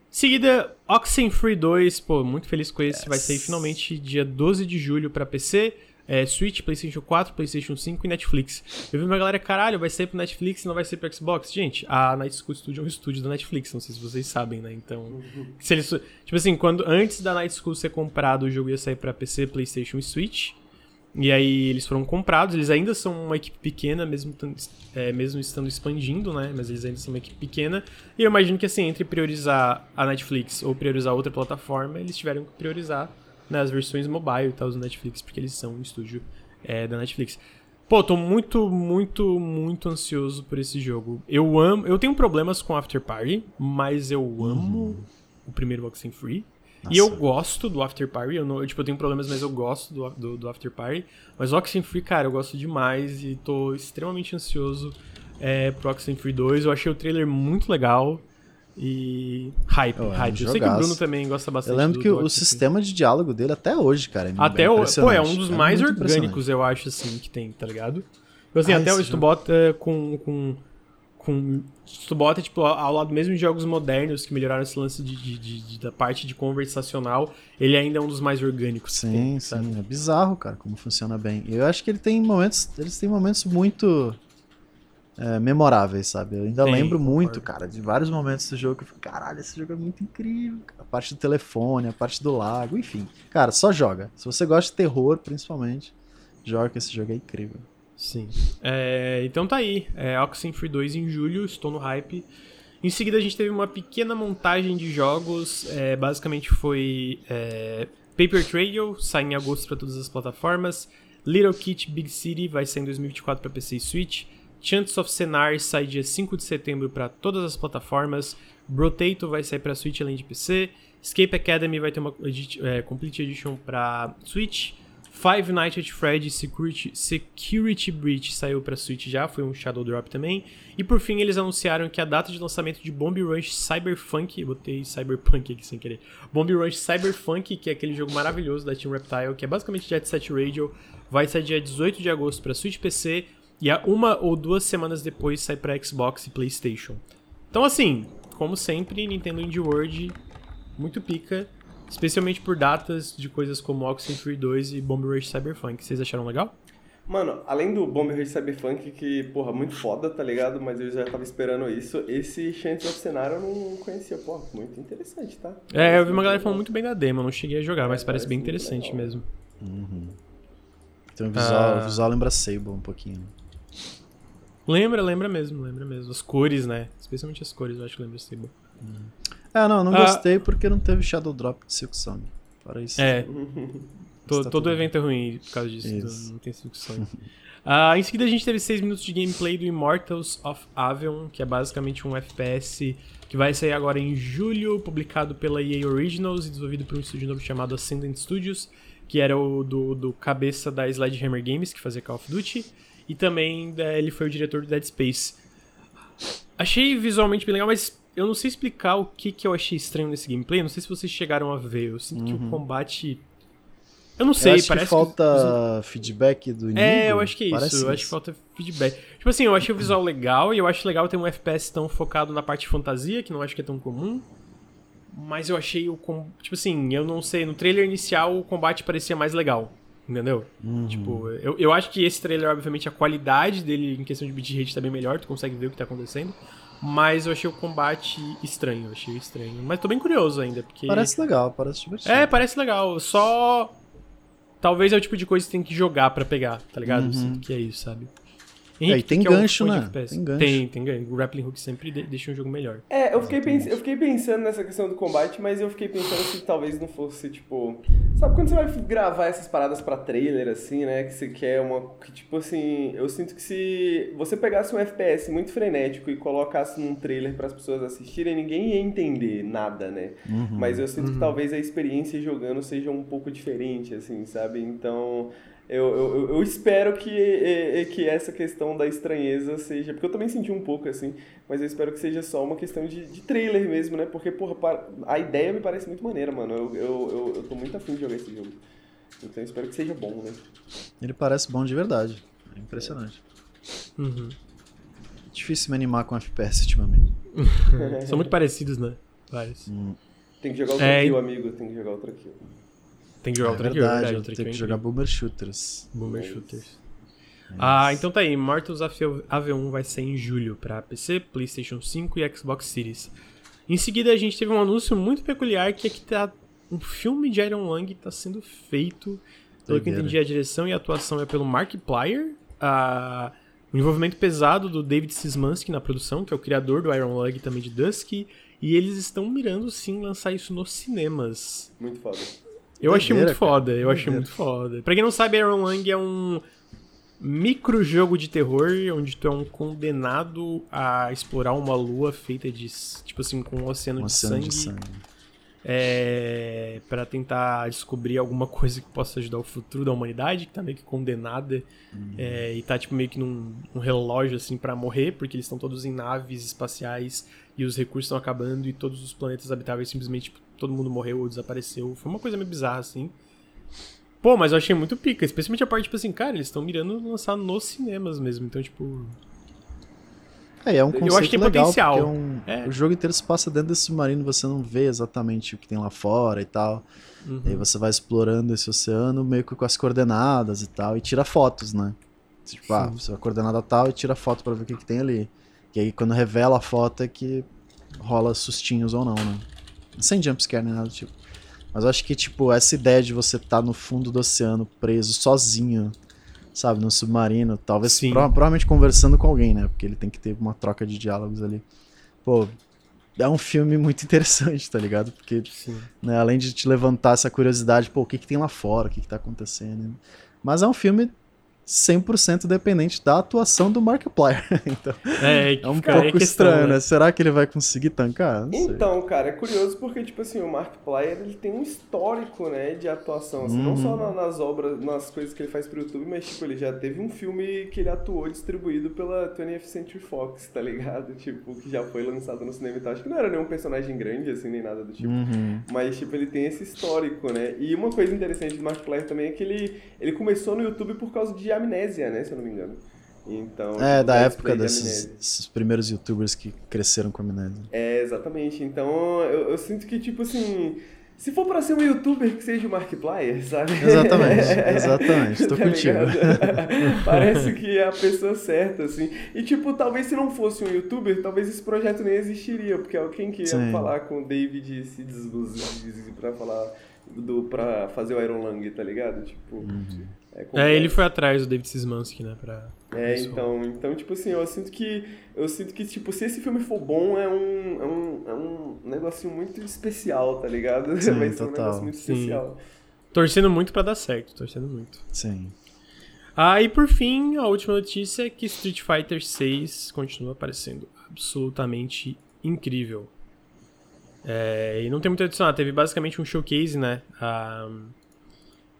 Seguida, Oxenfree 2, pô, muito feliz com esse. Vai sair Yes. finalmente dia 12 de julho pra PC, é, Switch, PlayStation 4, PlayStation 5 e Netflix. Eu vi uma galera, caralho, vai sair pro Netflix e não vai sair pro Xbox. Gente, a Night School Studio é um estúdio da Netflix, não sei se vocês sabem, né? Então, se eles, tipo assim, quando antes da Night School ser comprado, o jogo ia sair pra PC, PlayStation e Switch. E aí eles foram comprados, eles ainda são uma equipe pequena, mesmo, é, mesmo estando expandindo, né? Mas eles ainda são uma equipe pequena. E eu imagino que assim, entre priorizar a Netflix ou priorizar outra plataforma, eles tiveram que priorizar né, as versões mobile e tal do Netflix, porque eles são um estúdio é, da Netflix. Pô, tô muito, muito, muito ansioso por esse jogo. Eu amo. Eu tenho problemas com After Party, mas eu amo o primeiro Oxenfree. E eu Nossa. gosto do After Party, eu, não, eu, tipo, eu tenho problemas, mas eu gosto do, do, do After Party. Mas o Oxenfree, cara, eu gosto demais e tô extremamente ansioso é, pro Oxenfree 2. Eu achei o trailer muito legal e hype, Oh, é um hype. Eu sei que o. Bruno também gosta bastante Eu lembro do, que do o sistema de diálogo dele até hoje, cara. É Até o. Pô, é um dos É mais orgânicos, eu acho, assim, que tem, tá ligado? Tipo assim, Ah, até hoje tu bota com. com com, se tu bota, tipo, ao lado mesmo de jogos modernos que melhoraram esse lance de, de- de- de- da parte de conversacional, ele ainda é um dos mais orgânicos. Sim, tem, sim. sabe? É bizarro, cara, como funciona bem. Eu acho que ele tem momentos. Eles têm momentos muito é, memoráveis, sabe? Eu ainda Tem, lembro concordo. muito, cara, de vários momentos do jogo que eu fico, caralho, esse jogo é muito incrível. A parte do telefone, a parte do lago, enfim. Cara, só joga. Se você gosta de terror, principalmente, joga que esse jogo é incrível. Sim. É, então tá aí. É, Oxenfree 2 em julho, estou no hype. Em seguida a gente teve uma pequena montagem de jogos. É, basicamente foi é, Paper Trail, sai em agosto para todas as plataformas. Little Kit Big City vai sair em 2024 para PC e Switch. Chants of Senar sai dia 5 de setembro para todas as plataformas. Brotato vai sair para Switch além de PC. Escape Academy vai ter uma é, Complete Edition para Switch. Five Nights at Freddy's Security, Security Breach saiu para Switch já, foi um Shadow Drop também. E por fim eles anunciaram que a data de lançamento de Bomb Rush Cyberpunk, botei Cyberpunk aqui sem querer. Bomb Rush Cyberpunk, que é aquele jogo maravilhoso da Team Reptile, que é basicamente Jet Set Radio, vai sair dia 18 de agosto para Switch PC e uma ou duas semanas depois sai para Xbox e PlayStation. Então assim, como sempre, Nintendo Indie World muito pica. Especialmente por datas de coisas como Oxenfree 2 e Bomb Rush Cyberpunk. Vocês acharam legal? Mano, além do Bomb Rush Cyberpunk, que, porra, muito foda, tá ligado? Mas eu já tava esperando isso. Esse Chance of Scenario eu não conhecia. Pô, muito interessante, tá? É, eu vi uma galera falando muito bem da demo. não cheguei a jogar, é, mas parece, parece bem interessante legal. mesmo. Uhum. Então o visual, ah. o visual lembra Sable um pouquinho. Lembra, lembra mesmo, lembra mesmo. As cores, né? Especialmente as cores, eu acho que lembra Sable. Uhum. É, não, não ah, gostei porque não teve Shadow Drop de Silk Song. Para isso. É. todo, tá todo evento é ruim por causa disso. Isso. Não tem Silk Song. uh, em seguida a gente teve 6 minutos de gameplay do Immortals of Avion, que é basicamente um FPS que vai sair agora em julho, publicado pela EA Originals e desenvolvido por um estúdio novo chamado Ascendant Studios, que era o do, do cabeça da Sledgehammer Games, que fazia Call of Duty, e também é, ele foi o diretor do Dead Space. Achei visualmente bem legal, mas eu não sei explicar o que, que eu achei estranho nesse gameplay. Não sei se vocês chegaram a ver. Eu sinto uhum. que o uhum. combate. Eu não sei, eu acho parece que falta que... feedback do inimigo. É, eu acho que é isso. Eu acho que falta feedback. Tipo assim, eu achei o visual legal e eu acho legal ter um FPS tão focado na parte de fantasia, que não acho que é tão comum. Mas eu achei o. Tipo assim, eu não sei. No trailer inicial o combate parecia mais legal. Entendeu? Uhum. Tipo, eu, eu acho que esse trailer, obviamente, a qualidade dele em questão de bitrate tá bem melhor, tu consegue ver o que tá acontecendo. Mas eu achei o combate estranho, eu achei estranho. Mas tô bem curioso ainda, porque. Parece legal, parece divertido. É, parece legal. Só. Talvez é o tipo de coisa que tem que jogar para pegar, tá ligado? Uhum. Que é isso, sabe? Henrique, é, e tem gancho, é um né? Tem gancho. Tem, tem gancho. O grappling hook sempre deixa um jogo melhor. É, eu fiquei, pens eu fiquei pensando nessa questão do combate, mas eu fiquei pensando se talvez não fosse, tipo... Sabe quando você vai gravar essas paradas pra trailer, assim, né? Que você quer uma... Que, tipo assim, eu sinto que se você pegasse um FPS muito frenético e colocasse num trailer para as pessoas assistirem, ninguém ia entender nada, né? Uhum. Mas eu sinto uhum. que talvez a experiência jogando seja um pouco diferente, assim, sabe? Então... Eu, eu, eu espero que, que essa questão da estranheza seja. Porque eu também senti um pouco assim, mas eu espero que seja só uma questão de, de trailer mesmo, né? Porque, porra, a ideia me parece muito maneira, mano. Eu, eu, eu, eu tô muito afim de jogar esse jogo. Então eu espero que seja bom, né? Ele parece bom de verdade. É impressionante. Uhum. Difícil me animar com FPS ultimamente. São muito parecidos, né? Vários. Hum. Tem que jogar outro é... kill, amigo. Tem que jogar outro kill. Tem que jogar é outra verdade, kill, verdade. Tem que jogar Boomer Shooters. Boomer Shooters. Ah, então tá aí. Mortals AV1 vai ser em julho para PC, PlayStation 5 e Xbox Series. Em seguida, a gente teve um anúncio muito peculiar que é que tá um filme de Iron Lang tá sendo feito. Pelo que eu entendi, a direção e a atuação é pelo Mark Plyer. Ah, o envolvimento pesado do David Szymanski na produção, que é o criador do Iron Lung e também de Dusky. E eles estão mirando sim lançar isso nos cinemas. Muito foda. Eu achei muito foda, eu achei muito foda. Pra quem não sabe, Aaron Lang é um micro jogo de terror onde tu é um condenado a explorar uma lua feita de, tipo assim, com um oceano, um de, oceano sangue, de sangue. É, para tentar descobrir alguma coisa que possa ajudar o futuro da humanidade, que tá meio que condenada uhum. é, e tá tipo meio que num um relógio assim para morrer, porque eles estão todos em naves espaciais e os recursos estão acabando e todos os planetas habitáveis simplesmente tipo, todo mundo morreu ou desapareceu. Foi uma coisa meio bizarra, assim. Pô, mas eu achei muito pica, especialmente a parte, tipo assim, cara, eles estão mirando lançar nos cinemas mesmo, então, tipo. É, é um conceito eu acho que tem legal, potencial. É um, é. O jogo inteiro se passa dentro desse submarino, você não vê exatamente o que tem lá fora e tal. Uhum. E aí você vai explorando esse oceano meio que com as coordenadas e tal, e tira fotos, né? Tipo, ah, Sim. ah, você vai coordenada tal e tira foto para ver o que, que tem ali. E aí quando revela a foto é que rola sustinhos ou não, né? Sem jumpscare nem nada do tipo. Mas eu acho que, tipo, essa ideia de você estar tá no fundo do oceano preso sozinho, sabe, no submarino, talvez Sim. pro- provavelmente conversando com alguém, né? Porque ele tem que ter uma troca de diálogos ali. Pô, é um filme muito interessante, tá ligado? Porque né, além de te levantar essa curiosidade, pô, o que, que tem lá fora, o que, que tá acontecendo. Mas é um filme 100% dependente da atuação do Markiplier. então, É, é um fica aí a pouco questão, estranho, né? Será que ele vai conseguir tancar? Não sei. Então, cara, é curioso porque, tipo assim, o Markiplier, ele tem um histórico, né, de atuação, assim, não Uhum. só na- nas obras, nas coisas que ele faz pro YouTube, mas, tipo, ele já teve um filme que ele atuou distribuído pela 20th Century Fox, tá ligado? Tipo, que já foi lançado no cinema e tal. Acho que não era nenhum personagem grande, assim, nem nada do tipo. Uhum. Mas, tipo, ele tem esse histórico, né? E uma coisa interessante do Markiplier também é que ele, ele começou no YouTube por causa de amnésia, né? Se eu não me engano. Então, É, tipo, da época de desses, primeiros youtubers que cresceram com amnésia. É, exatamente. Então, eu, eu sinto que, tipo assim, se for pra ser um youtuber que seja o Markiplier, sabe? Exatamente, exatamente, tô Tá contigo. Parece que é a pessoa certa, assim. E, tipo, talvez se não fosse um youtuber, talvez esse projeto nem existiria, porque alguém que ia Sim. falar com o David se desbuzir pra falar do, pra fazer o Iron Lung, tá ligado? Tipo, Uhum. É É, ele foi atrás do David Szymanski, né, pra... É, então, então, tipo assim, eu sinto que. Eu sinto que, tipo, se esse filme for bom, é um, é um, é um negocinho muito especial, tá ligado? Sim, Vai ser um total. negócio muito Sim. especial. Torcendo muito pra dar certo, torcendo muito. Sim. Ah, e por fim, a última notícia é que Street Fighter 6 continua parecendo absolutamente incrível. É, e não tem muito a adicionar, teve basicamente um showcase, né? ah,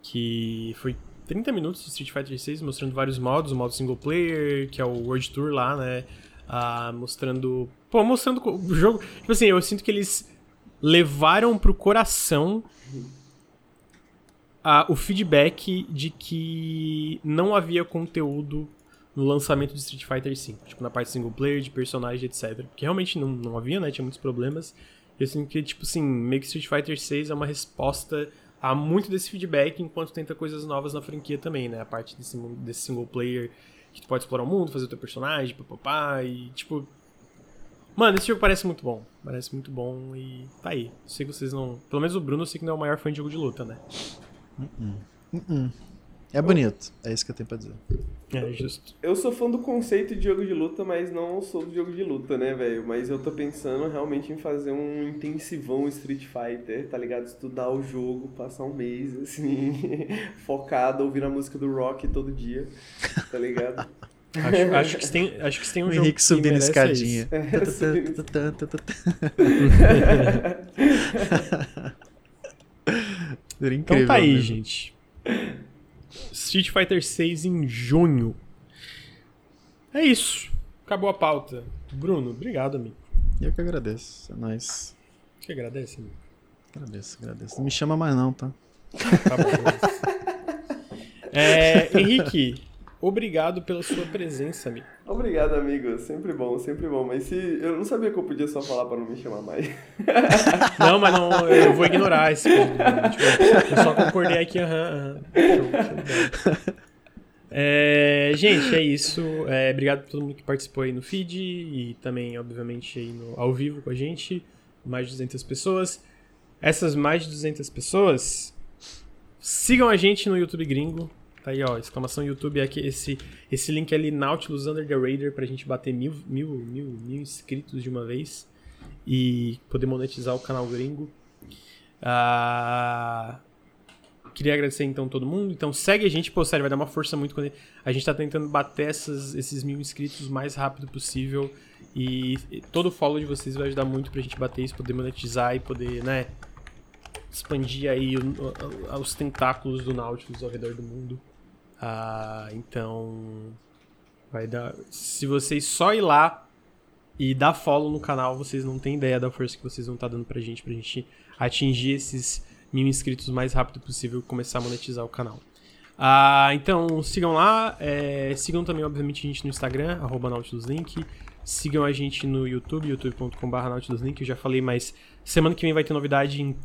que foi 30 minutos de Street Fighter 6 mostrando vários modos, o modo single player, que é o World Tour lá, né? Ah, mostrando. Pô, mostrando o jogo. Tipo assim, eu sinto que eles levaram pro coração a- o feedback de que não havia conteúdo no lançamento de Street Fighter V. Tipo, na parte single player, de personagem, etc. Porque realmente não, não havia, né? Tinha muitos problemas. Eu sinto que, tipo assim, meio que Street Fighter VI é uma resposta a muito desse feedback, enquanto tenta coisas novas na franquia também, né? A parte desse, desse single player que tu pode explorar o mundo, fazer o teu personagem, papapá, e tipo... Mano, esse jogo parece muito bom. Parece muito bom e tá aí. Sei que vocês não... Pelo menos o Bruno eu sei que não é o maior fã de jogo de luta, né? Uh-uh. É bonito, é isso que eu tenho pra dizer. É, justo. Eu sou fã do conceito de jogo de luta, mas não sou do jogo de luta, né, velho? Mas eu tô pensando realmente em fazer um intensivão Street Fighter, tá ligado? Estudar o jogo, passar um mês, assim, focado, ouvindo a música do Rock todo dia, tá ligado? Acho, acho que você tem, acho que você tem um O jogo Henrique que subindo a escadinha. É, subindo- Seria Então incrível, tá aí, né? gente. Street Fighter 6 em junho. É isso. Acabou a pauta. Bruno, obrigado, amigo. Eu que agradeço, é nóis. Que agradece, amigo. Agradeço, agradeço. Não me chama mais não, tá? Tá bom. é, Henrique, obrigado pela sua presença, amigo. Obrigado, amigo. Sempre bom, sempre bom. Mas se eu não sabia que eu podia só falar pra não me chamar mais. Não, mas não, eu vou ignorar esse. Tipo, eu só concordei aqui, aham, aham. É, gente, é isso. É, obrigado por todo mundo que participou aí no feed e também, obviamente, aí no, ao vivo com a gente. Mais de 200 pessoas. Essas mais de 200 pessoas, sigam a gente no YouTube gringo. Tá aí, ó, exclamação YouTube, é aqui, esse, esse link ali, Nautilus Under the Radar, pra gente bater mil, mil, mil, mil inscritos de uma vez e poder monetizar o canal gringo. Ah, queria agradecer então todo mundo. Então segue a gente, pô, sério, vai dar uma força muito quando a gente tá tentando bater essas, esses mil inscritos o mais rápido possível. E e todo o follow de vocês vai ajudar muito pra gente bater isso, poder monetizar e poder, né, expandir aí o- o- os tentáculos do Nautilus ao redor do mundo. Ah, então vai dar. Se vocês só ir lá e dar follow no canal, vocês não têm ideia da força que vocês vão estar dando pra gente, pra gente atingir esses mil inscritos o mais rápido possível e começar a monetizar o canal. Ah, então sigam lá, é, sigam também, obviamente, a gente no Instagram, arroba NautilusLink. Sigam a gente no YouTube, youtube.com.br NautilusLink. Eu já falei, mas semana que vem vai ter novidade em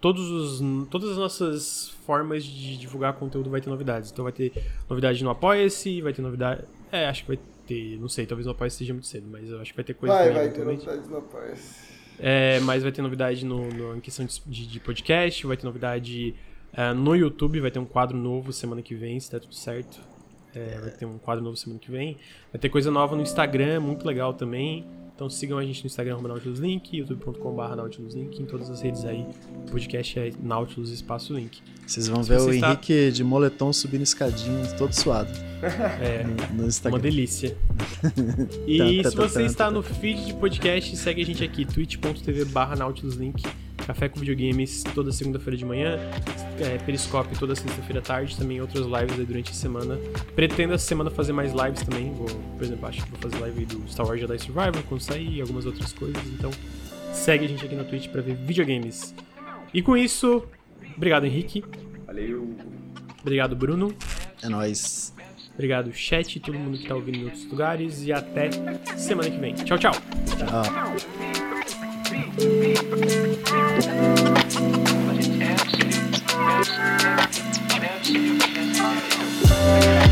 todos os, todas as nossas formas de divulgar conteúdo vai ter novidades. Então vai ter novidade no Apoia-se, vai ter novidade. É, acho que vai ter. Não sei, talvez no Apoia-se seja muito cedo, mas eu acho que vai ter coisa Vai, vai ter novidades no Apoia-se. É, mas vai ter novidade no, no- em questão de, de- podcast, vai ter novidade é, no YouTube, vai ter um quadro novo semana que vem, se der tudo certo. É, vai ter um quadro novo semana que vem. Vai ter coisa nova no Instagram, muito legal também. Então sigam a gente no Instagram, Nautilus Link, youtube.com.br Nautilus Link, em todas as redes aí. O podcast é Nautilus Espaço Link. Vocês vão Se ver o está... Henrique de moletom subindo escadinho, todo suado. É, no, no Instagram. uma delícia. e se você está no feed de podcast, segue a gente aqui, twitch.tv barra. Café com Videogames toda segunda-feira de manhã, é, Periscope toda sexta-feira à tarde, também outras lives aí durante a semana. Pretendo essa semana fazer mais lives também, vou, por exemplo, acho que vou fazer live do Star Wars Jedi Survivor quando sair e algumas outras coisas, então segue a gente aqui na Twitch para ver videogames. E com isso, obrigado Henrique. Valeu. Obrigado Bruno. É nóis. Obrigado, chat, todo mundo que tá ouvindo em outros lugares. E até semana que vem. Tchau, tchau. Tchau. Thank you.